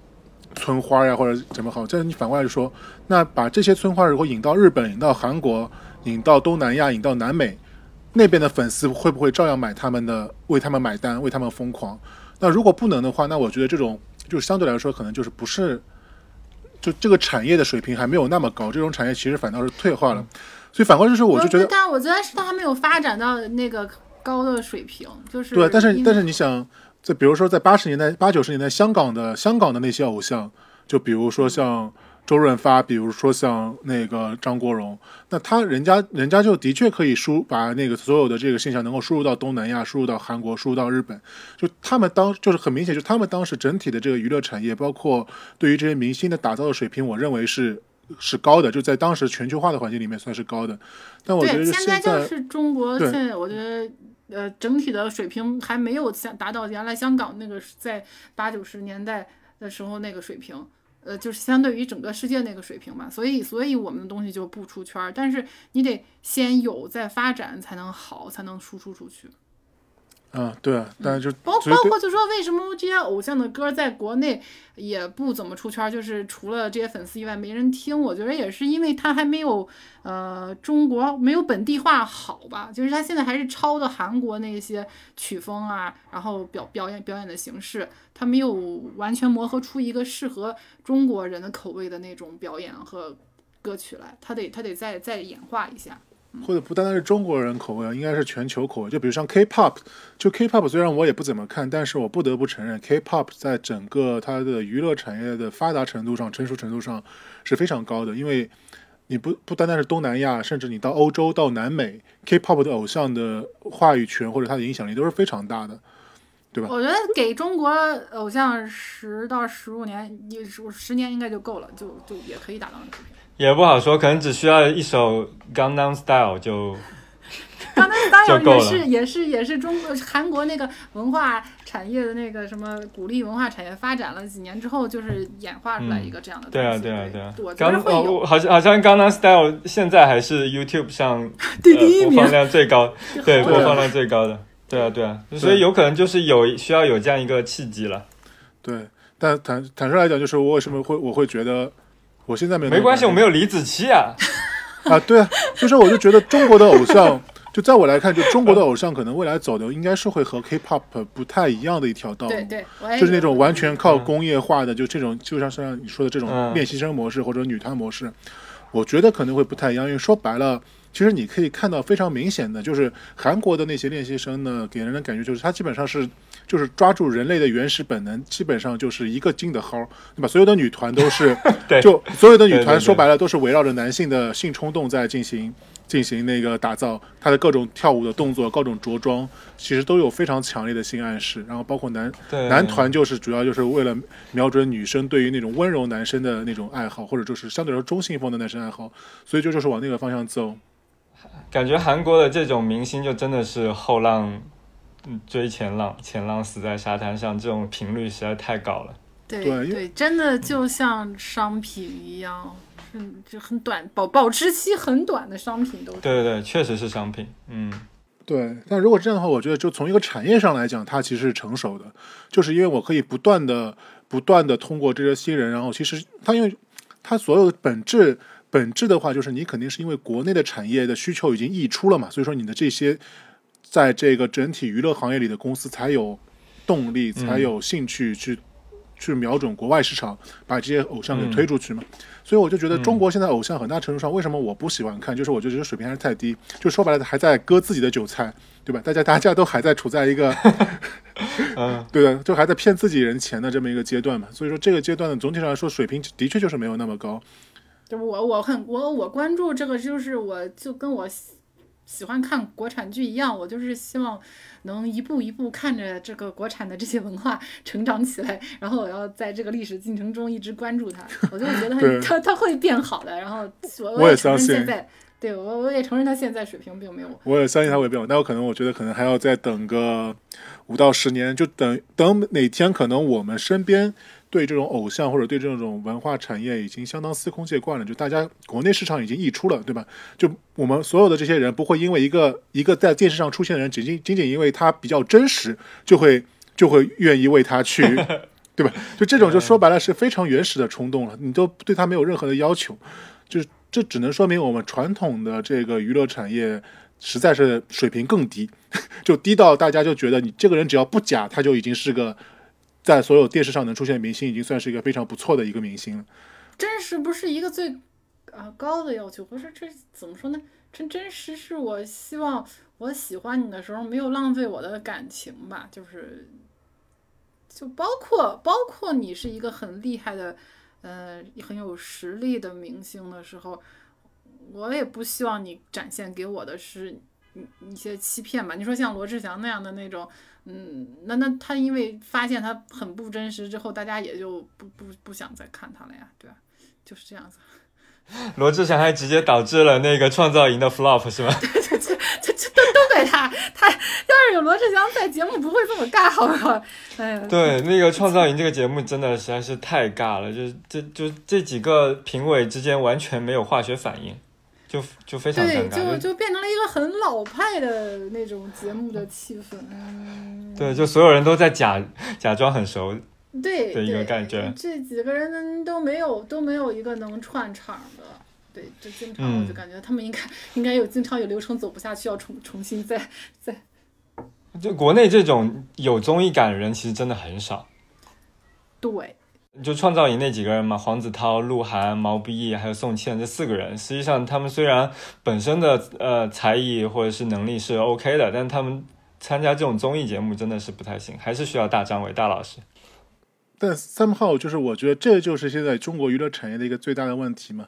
[SPEAKER 3] 村花呀，或者怎么好，这你反过来说，那把这些村花如果引到日本、引到韩国、引到东南亚、引到南美，那边的粉丝会不会照样买他们的，为他们买单，为他们疯狂？那如果不能的话，那我觉得这种就是相对来说可能就是不是，就这个产业的水平还没有那么高，这种产业其实反倒是退化了。所以反过来就是，我就觉得
[SPEAKER 2] 但我觉得是他还没有发展到那个高的水平，就是
[SPEAKER 3] 对，但是但是你想，在比如说在八十年代、八九十年代，香港的香港的那些偶像，就比如说像周润发，比如说像那个张国荣，那他人家人家就的确可以输把那个所有的这个现象能够输入到东南亚、输入到韩国、输入到日本，就他们当就是很明显，就他们当时整体的这个娱乐产业，包括对于这些明星的打造的水平，我认为是。是高的，就在当时全球化的环境里面算是高的，但我觉
[SPEAKER 2] 对，
[SPEAKER 3] 得
[SPEAKER 2] 现在
[SPEAKER 3] 在
[SPEAKER 2] 就是中国现在，我觉得呃整体的水平还没有像达到原来香港那个在八九十年代的时候那个水平。呃，就是相对于整个世界那个水平嘛，所以，所以我们的东西就不出圈儿，但是你得先有再发展才能好，才能输出出去。
[SPEAKER 3] 啊，对啊，但是就
[SPEAKER 2] 包包括就说为什么这些偶像的歌在国内也不怎么出圈儿，就是除了这些粉丝以外没人听，我觉得也是因为他还没有呃中国没有本地化好吧，就是他现在还是抄的韩国那些曲风啊，然后表表演表演的形式，他没有完全磨合出一个适合中国人的口味的那种表演和歌曲来，他得他得再再演化一下。
[SPEAKER 3] 或者不单单是中国人口味啊，应该是全球口味。就比如像 K-pop，就 K-pop 虽然我也不怎么看，但是我不得不承认，K-pop 在整个它的娱乐产业的发达程度上、成熟程度上是非常高的。因为你不不单单是东南亚，甚至你到欧洲、到南美，K-pop 的偶像的话语权或者它的影响力都是非常大的。对吧
[SPEAKER 2] 我觉得给中国偶像十到十五年，你十十年应该就够了，就就也可以达到那水平。
[SPEAKER 1] 也不好说，可能只需要一首《Gangnam Style》就
[SPEAKER 2] 刚才 style
[SPEAKER 1] 就够了
[SPEAKER 2] 也是也是也是中国韩国那个文化产业的那个什么鼓励文化产业发展了几年之后，就是演化出来一个这样的东西。
[SPEAKER 1] 对啊，对啊，对啊
[SPEAKER 2] 我。觉
[SPEAKER 1] 刚哦，
[SPEAKER 2] 得会有
[SPEAKER 1] 我好像好像刚刚 Style 现在还是 YouTube 上
[SPEAKER 2] 对
[SPEAKER 1] 呃
[SPEAKER 2] 第一名
[SPEAKER 1] 播放量最高，对播放量最高的。对啊，对啊，所以有可能就是有需要有这样一个契机了。
[SPEAKER 3] 对，但坦坦率来讲，就是我为什么会我会觉得我现在没有
[SPEAKER 1] 没关系，我没有李子柒啊。
[SPEAKER 3] 啊，对啊，就是我就觉得中国的偶像，就在我来看，就中国的偶像可能未来走的应该是会和 K-pop 不太一样的一条道路。
[SPEAKER 2] 对对，
[SPEAKER 3] 就是那种完全靠工业化的，就这种，就像是像你说的这种
[SPEAKER 1] 嗯
[SPEAKER 3] 练习生模式或者女团模式，我觉得可能会不太一样。因为说白了，其实你可以看到非常明显的，就是韩国的那些练习生呢，给人的感觉就是他基本上是就是抓住人类的原始本能，基本上就是一个劲的薅，对吧？所有的女团都是
[SPEAKER 1] 对
[SPEAKER 3] 就所有的女团说白了都是围绕着男性的性冲动在进行。进行那个打造，他的各种跳舞的动作、各种着装，其实都有非常强烈的性暗示。然后包括男，男团就是主要就是为了瞄准女生对于那种温柔男生的那种爱好，或者就是相对来说中性风的男生爱好，所以就就是往那个方向走。
[SPEAKER 1] 感觉韩国的这种明星就真的是后浪嗯追前浪，前浪死在沙滩上，这种频率实在太高了。
[SPEAKER 2] 对
[SPEAKER 3] 对
[SPEAKER 2] 真的就像商品一样，嗯，就很短保保质期很短的商品都是。
[SPEAKER 1] 对对对，确实是商品。嗯，
[SPEAKER 3] 对，但如果这样的话，我觉得就从一个产业上来讲，它其实是成熟的，就是因为我可以不断的、不断的通过这些新人，然后其实它因为它所有的本质本质的话，就是你肯定是因为国内的产业的需求已经溢出了嘛，所以说你的这些在这个整体娱乐行业里的公司才有动力，才有兴趣去。去瞄准国外市场，把这些偶像给推出去嘛，所以我就觉得中国现在偶像很大程度上，为什么我不喜欢看，就是我就觉得水平还是太低，就说白了还在割自己的韭菜，对吧？大家大家都还在处在一个
[SPEAKER 1] 嗯，
[SPEAKER 3] 对的，就还在骗自己人钱的这么一个阶段嘛。所以说这个阶段呢，总体上来说水平的确就是没有那么高。
[SPEAKER 2] 就是我我很我我关注这个，就是我就跟我喜喜欢看国产剧一样，我就是希望能一步一步看着这个国产的这些文化成长起来，然后我要在这个历史进程中一直关注它，我就觉得它它它会变好的。然后我
[SPEAKER 3] 我也相信
[SPEAKER 2] 现在，对我我也承认它现在水平并没有
[SPEAKER 3] 我也相信它会变好，但我可能我觉得可能还要再等个五到十年，就等等哪天可能我们身边对这种偶像或者对这种文化产业已经相当司空见惯了，就大家国内市场已经溢出了，对吧？就我们所有的这些人不会因为一个一个在电视上出现的人，仅仅仅仅因为他比较真实，就会就会愿意为他去。对吧？就这种就说白了是非常原始的冲动了，你都对他没有任何的要求，就是这只能说明我们传统的这个娱乐产业实在是水平更低，就低到大家就觉得你这个人只要不假，他就已经是个在所有电视上能出现的明星，已经算是一个非常不错的一个明星了。
[SPEAKER 2] 真实不是一个最啊高的要求，不是这怎么说呢？真真实是我希望我喜欢你的时候没有浪费我的感情吧，就是就包括包括你是一个很厉害的，呃，很有实力的明星的时候，我也不希望你展现给我的是一一些欺骗吧。你说像罗志祥那样的那种。嗯，那那他因为发现他很不真实之后，大家也就不不不想再看他了呀，对吧？就是这样子。
[SPEAKER 1] 罗志祥还直接导致了那个创造营的 flop 是吗？
[SPEAKER 2] 这这这这都都怪他，他要是有罗志祥在，节目不会这么尬，好不好？哎呀，
[SPEAKER 1] 对，那个创造营这个节目真的实在是太尬了，就是这就这几个评委之间完全没有化学反应，就就非常
[SPEAKER 2] 对，
[SPEAKER 1] 尴尬。
[SPEAKER 2] 就就变成了一个很老派的那种节目的气氛。嗯
[SPEAKER 1] 对，就所有人都在假假装很熟。
[SPEAKER 2] 对
[SPEAKER 1] 的一个感觉
[SPEAKER 2] 这几个人都没有都没有一个能串场的。对，就经常我就
[SPEAKER 1] 嗯
[SPEAKER 2] 感觉他们应该应该有经常有流程走不下去，要重重新再再
[SPEAKER 1] 就国内这种有综艺感的人其实真的很少。
[SPEAKER 2] 对。
[SPEAKER 1] 就创造营那几个人嘛，黄子韬、鹿晗、毛不易还有宋茜这四个人，实际上他们虽然本身的呃才艺或者是能力是 OK 的，但他们参加这种综艺节目真的是不太行，还是需要大张伟大老师。
[SPEAKER 3] 但 somehow 就是我觉得这就是现在中国娱乐产业的一个最大的问题嘛，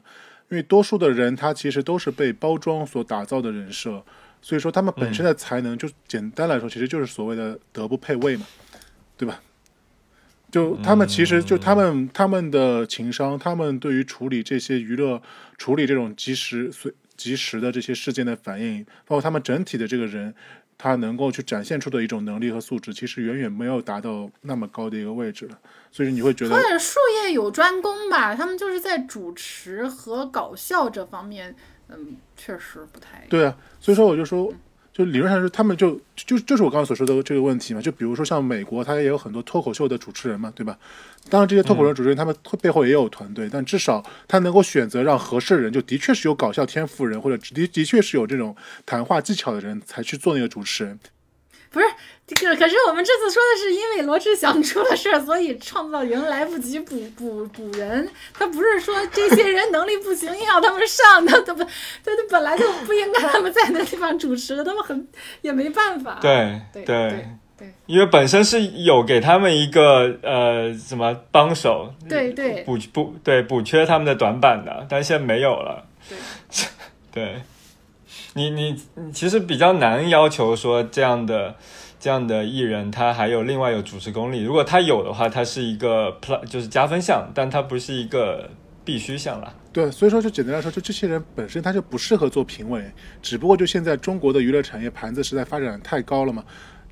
[SPEAKER 3] 因为多数的人他其实都是被包装所打造的人设，所以说他们本身的才能就简单来说，其实就是所谓的德不配位嘛，对吧？就他们其实就他们他们的情商，他们对于处理这些娱乐、处理这种及时随及时的这些事件的反应，包括他们整体的这个人，他能够去展现出的一种能力和素质，其实远远没有达到那么高的一个位置了。所以你会觉得
[SPEAKER 2] 或，者术业有专攻吧，他们就是在主持和搞笑这方面，嗯，确实不太。
[SPEAKER 3] 对啊，所以说我就说，就理论上是他们就就就是我刚刚所说的这个问题嘛。就比如说像美国，它也有很多脱口秀的主持人嘛，对吧？当然，这些脱口秀主持人他们背后也有团队，但至少他能够选择让合适的人，就的确是有搞笑天赋人，或者的的确是有这种谈话技巧的人才去做那个主持人。
[SPEAKER 2] 不是这个，可是我们这次说的是因为罗志祥出了事儿，所以创造营来不及补补补人。他不是说这些人能力不行，硬要他们上，他他不，他他本来就不应该他们在那地方主持的，他们很也没办法。
[SPEAKER 1] 对
[SPEAKER 2] 对
[SPEAKER 1] 对
[SPEAKER 2] 对对
[SPEAKER 1] 因为本身是有给他们一个呃什么帮手，
[SPEAKER 2] 对对
[SPEAKER 1] 补补对补缺他们的短板的，但现在没有了。
[SPEAKER 2] 对
[SPEAKER 1] 对，你你其实比较难要求说这样的这样的艺人他还有另外有主持功力，如果他有的话，他是一个 plus 就是加分项，但他不是一个必须项了。
[SPEAKER 3] 对，所以说就简单来说，就这些人本身他就不适合做评委，只不过就现在中国的娱乐产业盘子实在发展太高了嘛。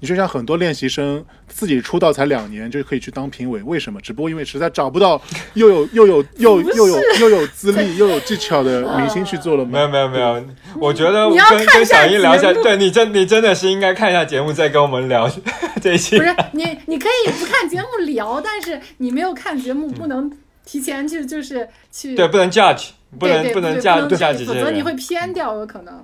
[SPEAKER 3] 你就像很多练习生自己出道才两年就可以去当评委，为什么？只不过因为实在找不到 又有又有又又有 又有资历又有技巧的明星去做了
[SPEAKER 1] 没有。没有没有，我觉得
[SPEAKER 2] 你要
[SPEAKER 1] 跟跟
[SPEAKER 2] 看一下
[SPEAKER 1] 小英聊一下，对你真你真的是应该看一下节目，再跟我们聊 这一期。
[SPEAKER 2] 不是你，你可以不看节目聊，但是你没有看节目，不能提前去就是去
[SPEAKER 1] 对，不能 judge，不能
[SPEAKER 2] 不能
[SPEAKER 1] 架这些
[SPEAKER 2] 否则你会。偏掉，有可能。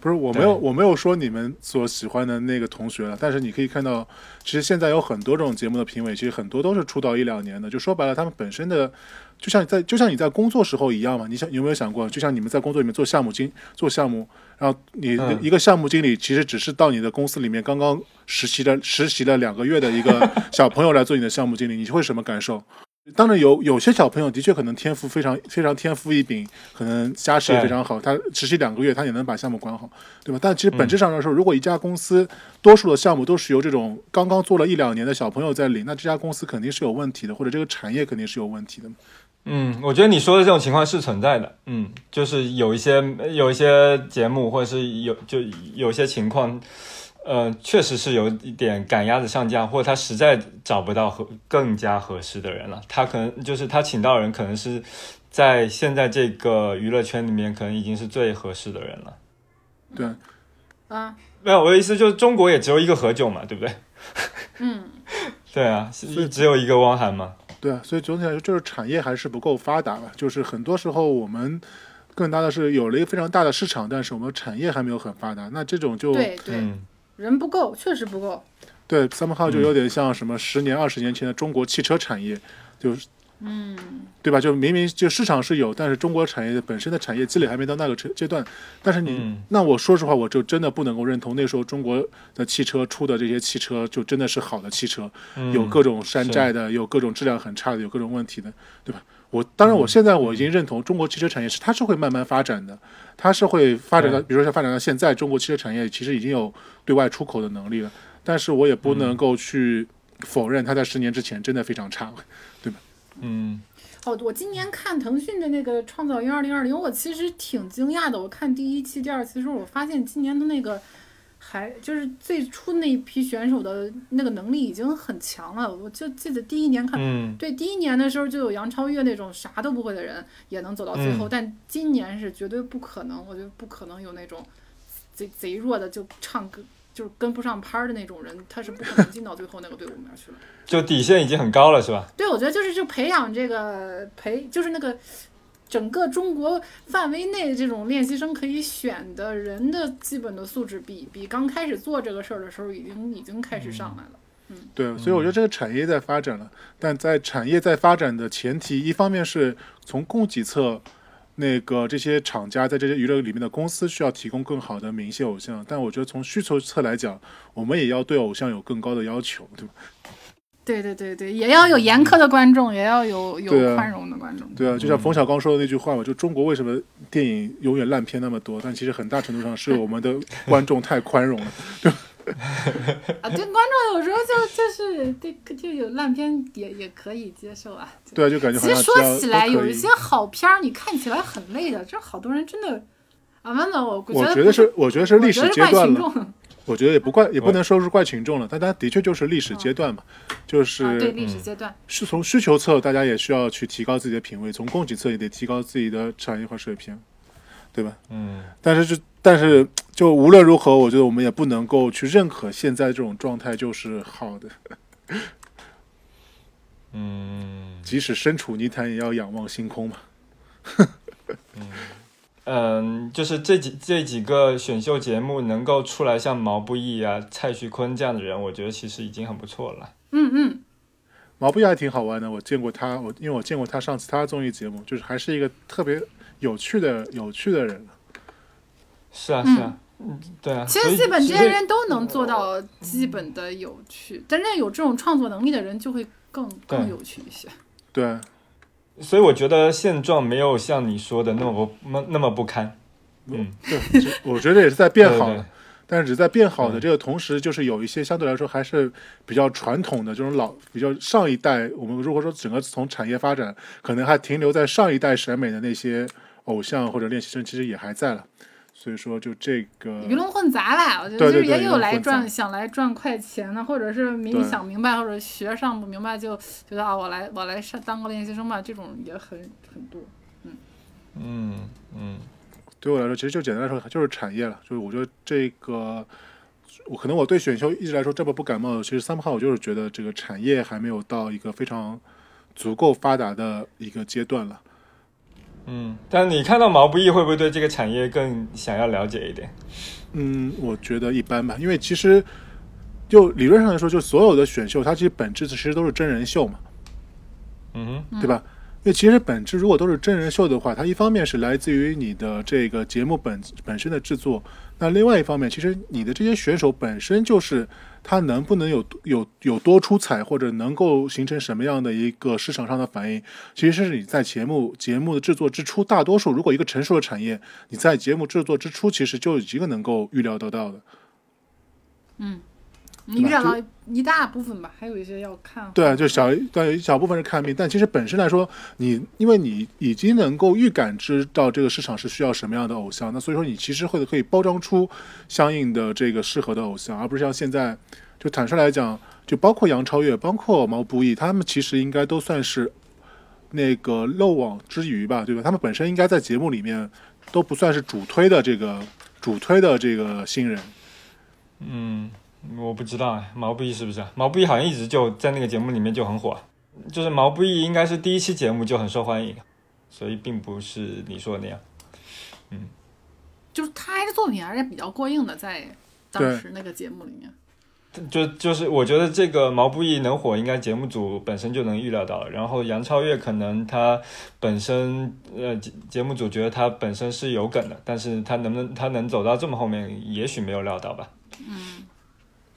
[SPEAKER 3] 不是我没有我没有说你们所喜欢的那个同学了，但是你可以看到，其实现在有很多这种节目的评委，其实很多都是出道一两年的，就说白了，他们本身的就像在就像你在工作时候一样嘛，你想有没有想过，就像你们在工作里面做项目经做项目，然后你一个项目经理其实只是到你的公司里面刚刚实习了实习了两个月的一个 小朋友来做你的项目经理，你会什么感受？当然有有些小朋友的确可能天赋非常非常天赋异禀，可能家世也非常好，他实习两个月他也能把项目管好，对吧？但其实本质上来说，如果一家公司多数的项目都是由这种刚刚做了一两年的小朋友在领，那这家公司肯定是有问题的，或者这个产业肯定是有问题的。
[SPEAKER 1] 嗯，我觉得你说的这种情况是存在的。嗯，就是有一些有一些节目，或者是有就有些情况，呃，确实是有一点赶鸭子上架，或者他实在找不到合更加合适的人了。他可能就是他请到人，可能是在现在这个娱乐圈里面，可能已经是最合适的人了。
[SPEAKER 3] 对，
[SPEAKER 2] 啊，
[SPEAKER 1] 没有，我的意思就是中国也只有一个何炅嘛，对不对？
[SPEAKER 2] 嗯，
[SPEAKER 1] 对啊，是只有一个汪涵嘛。
[SPEAKER 3] 对啊，所以总体来说，就是产业还是不够发达吧。就是很多时候我们更大的是有了一个非常大的市场，但是我们产业还没有很发达。那这种就
[SPEAKER 2] 对对，
[SPEAKER 1] 嗯，
[SPEAKER 2] 人不够，确实不够。
[SPEAKER 3] 对 somehow 就有点像什么十年、二十年前的中国汽车产业，就是
[SPEAKER 2] 嗯，
[SPEAKER 3] 对吧？就明明就市场是有，但是中国产业本身的产业积累还没到那个阶阶段。但是你，
[SPEAKER 1] 嗯
[SPEAKER 3] 那我说实话，我就真的不能够认同那时候中国的汽车出的这些汽车就真的是好的汽车，
[SPEAKER 1] 嗯
[SPEAKER 3] 有各种山寨的，有各种质量很差的，有各种问题的，对吧？我当然，我现在我已经认同中国汽车产业是它是会慢慢发展的，它是会发展到，比如说像发展到现在，中国汽车产业其实已经有对外出口的能力了，但是我也不能够去否认它在十年之前真的非常差。
[SPEAKER 1] 对吧嗯
[SPEAKER 2] 哦，我今年看腾讯的那个《创造营二零二零》，我其实挺惊讶的。我看第一期、第二期的时候，我发现今年的那个还就是最初那一批选手的那个能力已经很强了。我就记得第一年看，
[SPEAKER 1] 嗯
[SPEAKER 2] 对第一年的时候就有杨超越那种啥都不会的人也能走到最后，
[SPEAKER 1] 嗯
[SPEAKER 2] 但今年是绝对不可能，我觉得不可能有那种贼贼弱的就唱歌就是跟不上拍儿的那种人，他是不可能进到最后那个队伍里面去了。
[SPEAKER 1] 就底线已经很高了，是吧？
[SPEAKER 2] 对，我觉得就是就培养这个培，就是那个整个中国范围内这种练习生可以选的人的基本的素质比，比刚开始做这个事儿的时候已经已经开始上来了。
[SPEAKER 3] 嗯对，所以我觉得这个产业在发展了，但在产业在发展的前提，一方面是从供给侧，那个这些厂家在这些娱乐里面的公司需要提供更好的明星偶像，但我觉得从需求侧来讲，我们也要对偶像有更高的要求，对吧？
[SPEAKER 2] 对对对对，也要有严苛的观众，也要有有宽容的观众。
[SPEAKER 3] 对啊，就像冯小刚说的那句话嘛，就中国为什么电影永远烂片那么多？但其实很大程度上是我们的观众太宽容了。
[SPEAKER 2] 啊，对，观众有时候就就是对，就有烂片也也可以接受啊。
[SPEAKER 3] 对啊，就感觉好
[SPEAKER 2] 其实说
[SPEAKER 3] 像只要
[SPEAKER 2] 起来，有一些好片儿，你看起来很累的，这好多人真的。啊，完了，我
[SPEAKER 3] 我
[SPEAKER 2] 觉不
[SPEAKER 3] 觉得是，我觉得是历史阶段了。我觉得也不怪，也不能说是怪群众了，但它的确就是历史阶段嘛，就
[SPEAKER 2] 啊，对
[SPEAKER 3] 是
[SPEAKER 2] 历史阶段，
[SPEAKER 3] 是从需求侧，大家也需要去提高自己的品味；从供给侧也得提高自己的产业化水平，对吧？
[SPEAKER 1] 嗯
[SPEAKER 3] 但是就但是就无论如何，我觉得我们也不能够去认可现在这种状态就是好的，
[SPEAKER 1] 嗯
[SPEAKER 3] 即使身处泥潭，也要仰望星空嘛。
[SPEAKER 1] 嗯，就是这几这几个选秀节目能够出来像毛不易啊、蔡徐坤这样的人，我觉得其实已经很不错了。
[SPEAKER 2] 嗯嗯，
[SPEAKER 3] 毛不易还挺好玩的，我见过他，我因为我见过他上其他综艺节目，就是还是一个特别有趣的有趣的人。
[SPEAKER 1] 是啊，是啊，嗯，对啊。
[SPEAKER 2] 其实基本这些人都能做到基本的有趣，真正有这种创作能力的人就会更更有趣一些。
[SPEAKER 3] 对，
[SPEAKER 1] 所以我觉得现状没有像你说的那么不那那么不堪。嗯，
[SPEAKER 3] 对，我觉得也是在变好
[SPEAKER 1] 对对
[SPEAKER 3] 了。但是只在变好的
[SPEAKER 1] 嗯
[SPEAKER 3] 这个同时，就是有一些相对来说还是比较传统的这种老、比较上一代。我们如果说整个从产业发展，可能还停留在上一代审美的那些偶像或者练习生，其实也还在了。所以说，就这个
[SPEAKER 2] 鱼龙混杂吧，我觉得就是也有来赚想来赚快钱的，或者是没想明白，或者学上不明白就觉得啊，我来我来上当个练习生吧，这种也很很多。
[SPEAKER 1] 嗯嗯嗯
[SPEAKER 3] 对我来说，其实就简单来说，就是产业了。就是我觉得这个，我可能我对选秀一直来说这么不感冒，其实三号我就是觉得这个产业还没有到一个非常足够发达的一个阶段了。
[SPEAKER 1] 嗯。但你看到毛不易，会不会对这个产业更想要了解一点？
[SPEAKER 3] 嗯，我觉得一般吧，因为其实就理论上来说，就所有的选秀，它其实本质其实都是真人秀嘛，
[SPEAKER 1] 嗯哼，
[SPEAKER 3] 对吧？因为其实本质如果都是真人秀的话，它一方面是来自于你的这个节目本本身的制作，那另外一方面，其实你的这些选手本身就是他能不能有有有多出彩，或者能够形成什么样的一个市场上的反应，其实是你在节目节目的制作之初，大多数如果一个成熟的产业，你在节目制作之初，其实就已经能够预料得到的。
[SPEAKER 2] 嗯你预料到一大部分吧，还有一些要看。
[SPEAKER 3] 对，啊就小对一小部分是看病，但其实本身来说，你因为你已经能够预感知到这个市场是需要什么样的偶像，那所以说你其实会可以包装出相应的这个适合的偶像，而不是像现在就坦率来讲，就包括杨超越，包括毛不易，他们其实应该都算是那个漏网之鱼吧，对吧？他们本身应该在节目里面都不算是主推的这个主推的这个新人。
[SPEAKER 1] 嗯，我不知道哎，毛不易是不是啊？毛不易好像一直就在那个节目里面就很火，就是毛不易应该是第一期节目就很受欢迎，所以并不是你说的那样。
[SPEAKER 2] 嗯就是他还是作品还是比较过硬的，在当时那个节目里面。
[SPEAKER 1] 就就是我觉得这个毛不易能火，应该节目组本身就能预料到。然后杨超越可能他本身呃节节目组觉得他本身是有梗的，但是他能不能他能走到这么后面，也许没有料到吧。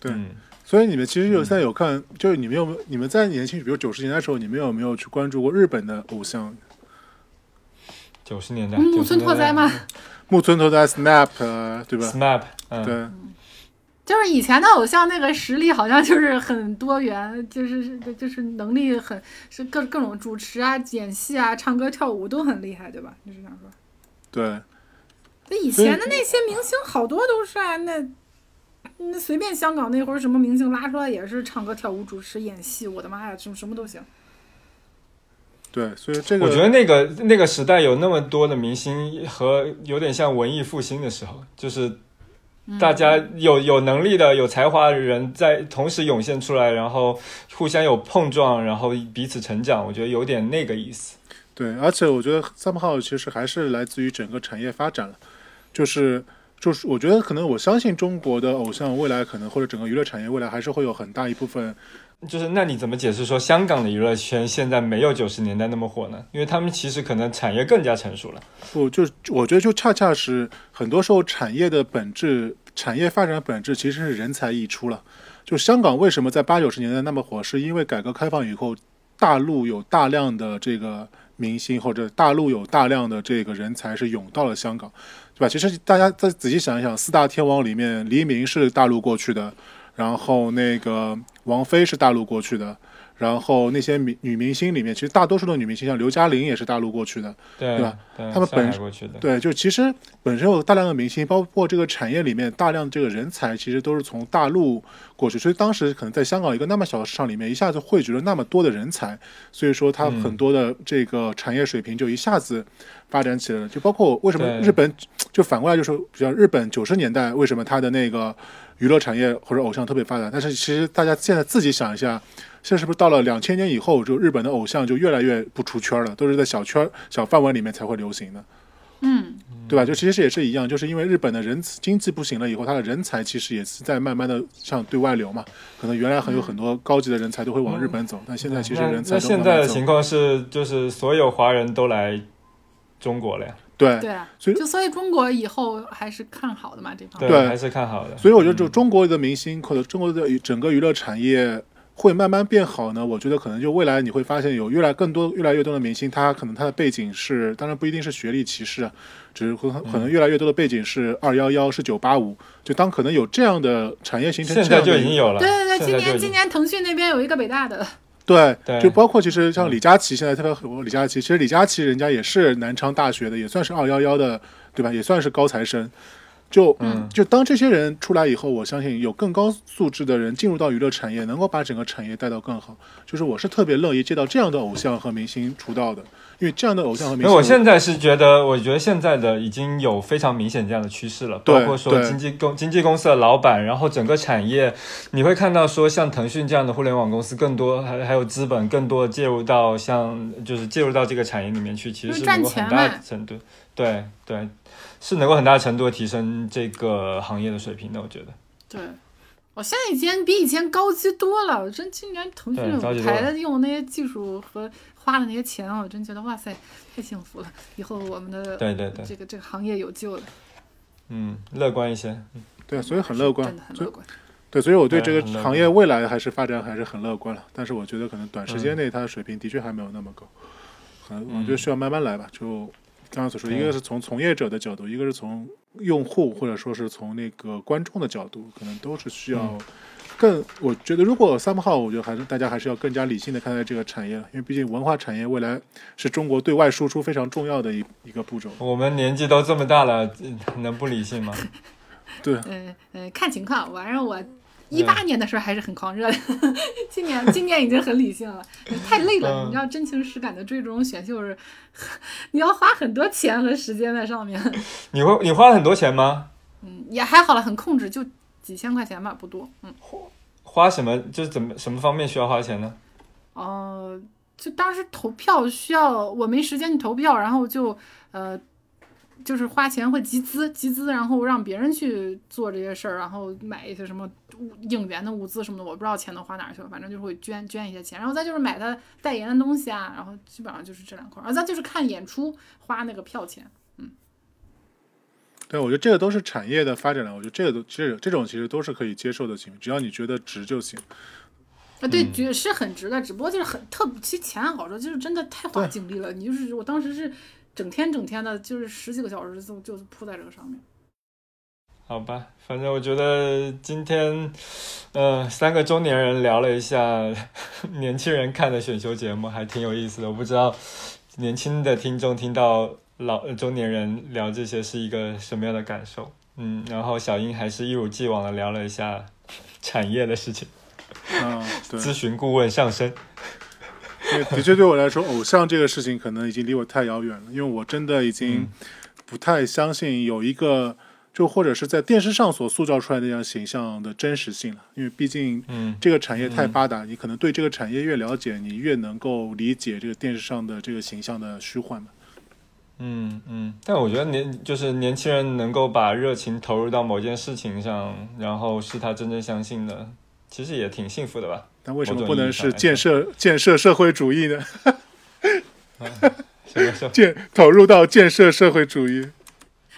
[SPEAKER 3] 对
[SPEAKER 1] 嗯
[SPEAKER 3] 所以你们其实有现在有看，就是你们有没有你们在年轻，比如九十年代的时候，你们有没有去关注过日本的偶像？
[SPEAKER 1] 九十年代，
[SPEAKER 2] 嗯木村拓哉吗？
[SPEAKER 3] 木村拓哉、Snap，呃对吧
[SPEAKER 1] ？？Snap，嗯，
[SPEAKER 3] 对，
[SPEAKER 2] 就是以前的偶像那个实力好像就是很多元，就是就是能力很是各各种主持啊、演戏啊、唱歌跳舞都很厉害，对吧？就是想说。
[SPEAKER 3] 对，
[SPEAKER 2] 那以前的那些明星好多都是啊，那那随便香港那会儿什么明星拉出来也是唱歌跳舞、主持、演戏，我的妈呀，什么什么都行。
[SPEAKER 3] 对，所以这个
[SPEAKER 1] 我觉得那个那个时代有那么多的明星和有点像文艺复兴的时候，就是大家有有能力的、有才华的人在同时涌现出来，然后互相有碰撞，然后彼此成长。我觉得有点那个意思。
[SPEAKER 3] 对，而且我觉得三号其实还是来自于整个产业发展了，就是就是我觉得可能我相信中国的偶像未来可能或者整个娱乐产业未来还是会有很大一部分
[SPEAKER 1] 就是那你怎么解释说香港的娱乐圈现在没有九十年代那么火呢？因为他们其实可能产业更加成熟了。
[SPEAKER 3] 不，就是我觉得就恰恰是很多时候产业的本质，产业发展的本质其实是人才溢出了。就香港为什么在八九十年代那么火，是因为改革开放以后，大陆有大量的这个明星或者大陆有大量的这个人才是涌到了香港。对吧？其实大家再仔细想一想，四大天王里面，黎明是大陆过去的，然后那个王菲是大陆过去的，然后那些女女明星里面，其实大多数的女明星，像刘嘉玲也是大陆过去的。
[SPEAKER 1] 对
[SPEAKER 3] 对吧
[SPEAKER 1] 对
[SPEAKER 3] 他们本
[SPEAKER 1] 身过去的，
[SPEAKER 3] 对，就其实本身有大量的明星，包括这个产业里面大量这个人才，其实都是从大陆过去，所以当时可能在香港一个那么小的市场里面，一下子汇聚了那么多的人才，所以说它
[SPEAKER 1] 嗯
[SPEAKER 3] 很多的这个产业水平就一下子发展起来了。就包括为什么日本，就反过来就是，比较日本九十年代为什么它的那个娱乐产业或者偶像特别发达，但是其实大家现在自己想一下。现在是不是到了两千年以后，就日本的偶像就越来越不出圈了，都是在小圈小范围里面才会流行的？
[SPEAKER 2] 嗯，
[SPEAKER 3] 对吧？就其实也是一样，就是因为日本的人经济不行了以后，他的人才其实也是在慢慢的向对外流嘛。可能原来很有很多高级的人才都会往日本走，但现在其实人才
[SPEAKER 1] 现在的情。况是，就是所有华人都来中国了呀，
[SPEAKER 3] 对，
[SPEAKER 2] 对啊，
[SPEAKER 3] 所以
[SPEAKER 2] 就所以中国以后还是看好的嘛，这方面。
[SPEAKER 3] 对
[SPEAKER 1] 还是看好的。
[SPEAKER 3] 所以我觉得就中国的明星或者中国的整个娱乐产业会慢慢变好呢。我觉得可能就未来你会发现有越来更多、越来越多的明星，他可能他的背景是，当然不一定是学历歧视啊，只是可可能越来越多的背景是二幺幺、是九八五。就当可能有这样的产业形成，
[SPEAKER 1] 现在就已经有了，
[SPEAKER 2] 对对对，今年今年腾讯那边有一个北大的，
[SPEAKER 3] 对，
[SPEAKER 1] 对
[SPEAKER 3] 就包括其实像李佳琦，现在特别火。李佳琦其实李佳琦人家也是南昌大学的，也算是二幺幺的，对吧？也算是高材生。就
[SPEAKER 1] 嗯。
[SPEAKER 3] 就当这些人出来以后，我相信有更高素质的人进入到娱乐产业，能够把整个产业带到更好。就是我是特别乐意接到这样的偶像和明星出道的，因为这样的偶像和明星，
[SPEAKER 1] 我现在是觉得，我觉得现在的已经有非常明显这样的趋势了，包括说经纪公经纪公司的老板，然后整个产业，你会看到说像腾讯这样的互联网公司，更多还还有资本更多的介入到像就是介入到这个产业里面去，其实
[SPEAKER 2] 是
[SPEAKER 1] 是能够
[SPEAKER 2] 赚钱
[SPEAKER 1] 很大程度，对对，是能够很大程度的提升这个行业的水平的，我觉得。
[SPEAKER 2] 对，我现在已经比以前高级多了。我真今年腾讯
[SPEAKER 1] 对高级多了
[SPEAKER 2] 台的用那些技术和花的那些钱，我真觉得哇塞，太幸福了。以后我们的
[SPEAKER 1] 对对对，
[SPEAKER 2] 这个这个行业有救了，
[SPEAKER 1] 嗯，乐观一些。
[SPEAKER 3] 嗯对，所以很乐观
[SPEAKER 2] 真的。很乐观。
[SPEAKER 3] 对，所以我对这个行业未来还是发展还是很乐观了。但是我觉得可能短时
[SPEAKER 1] 嗯
[SPEAKER 3] 间内它的水平的确还没有那么高，可能我觉得需要慢慢来吧。就刚刚所说，一个是从从业者的角度，一个是从用户或者说是从那个观众的角度，可能都是需要
[SPEAKER 1] 嗯
[SPEAKER 3] 更。我觉得如果三号，我觉得还是大家还是要更加理性的看待这个产业了，因为毕竟文化产业未来是中国对外输出非常重要的一一个步骤。
[SPEAKER 1] 我们年纪都这么大了，能不理性吗？
[SPEAKER 3] 对，
[SPEAKER 2] 嗯嗯，看情况。反正我一八年的时候还是很狂热的，今年今年已经很理性了，太累了。
[SPEAKER 1] 嗯
[SPEAKER 2] 你知道真情实感的追这种选秀是，你要花很多钱和时间在上面。
[SPEAKER 1] 你会你花了很多钱吗？
[SPEAKER 2] 嗯，也还好了，很控制，就几千块钱吧，不多。嗯，
[SPEAKER 1] 花什么？就是怎么什么方面需要花钱呢？
[SPEAKER 2] 哦、就当时投票需要，我没时间去投票，然后就呃，就是花钱会集资，集资，然后让别人去做这些事儿，然后买一些什么物应援的物资什么的，我不知道钱都花哪儿去了，反正就是会捐捐一些钱，然后再就是买他代言的东西啊，然后基本上就是这两块儿，然后再就是看演出花那个票钱。
[SPEAKER 3] 嗯对，我觉得这个都是产业的发展了。我觉得这个都其实这种其实都是可以接受的行为，只要你觉得值就行。
[SPEAKER 2] 啊，对，觉是很值的，只不过就是很特，其实钱好说，就是真的太花精力了。你就是我当时是整天整天的，就是十几个小时就就扑在这个上面。
[SPEAKER 1] 好吧，反正我觉得今天，呃，三个中年人聊了一下 年轻人看的选秀节目，还挺有意思的。我不知道年轻的听众听到老呃中年人聊这些是一个什么样的感受。嗯，然后小英还是一如既往的聊了一下产业的事情，咨询顾问上身。
[SPEAKER 3] 的确对我来说，偶像这个事情可能已经离我太遥远了，因为我真的已经不太相信有一个，就或者是在电视上所塑造出来的那样形象的真实性了。因为毕竟
[SPEAKER 1] 嗯
[SPEAKER 3] 这个产业太发达，你可能对这个产业越了解，你越能够理解这个电视上的这个形象的虚幻嘛。
[SPEAKER 1] 嗯嗯，但我觉得年就是年轻人能够把热情投入到某件事情上，然后是他真正相信的，其实也挺幸福的吧。
[SPEAKER 3] 但为什么不能是建设建设社会主义呢？建投入到建设社会主义。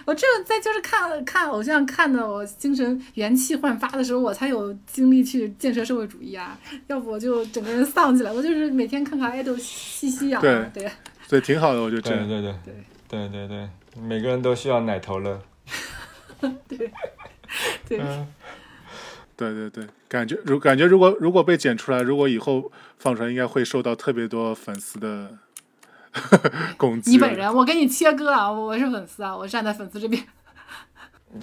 [SPEAKER 2] 我只有在就是看看偶像看的我精神元气焕发的时候，我才有精力去建设社会主义啊！要不我就整个人丧起来。我就是每天看看爱豆吸吸氧、啊，
[SPEAKER 3] 对
[SPEAKER 2] 对
[SPEAKER 3] 所以挺好的，我觉得这样。
[SPEAKER 1] 对对对
[SPEAKER 2] 对
[SPEAKER 1] 对对对，每个人都需要奶头乐。
[SPEAKER 2] 对 对，
[SPEAKER 1] 嗯，
[SPEAKER 3] 对对对，感觉如感觉如果如果被剪出来，如果以后放出来，应该会受到特别多粉丝的 攻击。
[SPEAKER 2] 你本人，我给你切割啊！我是粉丝啊，我站在粉丝这边。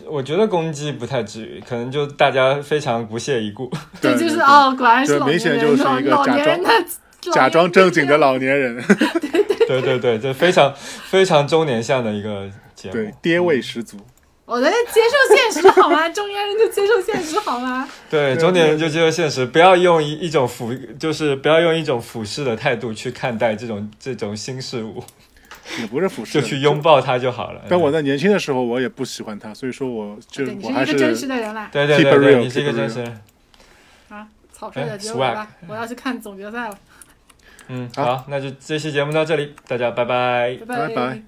[SPEAKER 1] 我觉得攻击不太至于，可能就大家非常不屑一顾。
[SPEAKER 3] 对，
[SPEAKER 2] 就是哦，果然是
[SPEAKER 3] 明
[SPEAKER 2] 老年人，
[SPEAKER 3] 显就是一个
[SPEAKER 2] 老
[SPEAKER 3] 假
[SPEAKER 2] 年人的
[SPEAKER 3] 假装正经的
[SPEAKER 2] 老
[SPEAKER 3] 老年人，
[SPEAKER 1] 对对对，就非常非常中年向的一个节目。
[SPEAKER 3] 对，爹味十足。
[SPEAKER 2] 我们接受现实好吗？中年人就接受现实好吗？
[SPEAKER 1] 对，中年人就接受现实，不要用一一种俯，就是不要用一种俯视的态度去看待这种这种新事物，
[SPEAKER 3] 也不是俯视，
[SPEAKER 1] 就去拥。抱它就好了。
[SPEAKER 3] 但我在年轻的时候，我也不喜欢他，所以说我
[SPEAKER 2] 你
[SPEAKER 3] 我还
[SPEAKER 2] 是一个真实的人啦。
[SPEAKER 1] 对对对对
[SPEAKER 3] ，real，
[SPEAKER 1] 你是一个真实人。
[SPEAKER 2] 啊，草率的
[SPEAKER 1] 哎
[SPEAKER 2] 结尾吧，我要去看总决赛了，
[SPEAKER 1] 嗯，
[SPEAKER 3] 好
[SPEAKER 1] 好，那就这期节目到这里，大家拜拜。
[SPEAKER 2] 拜
[SPEAKER 3] 拜拜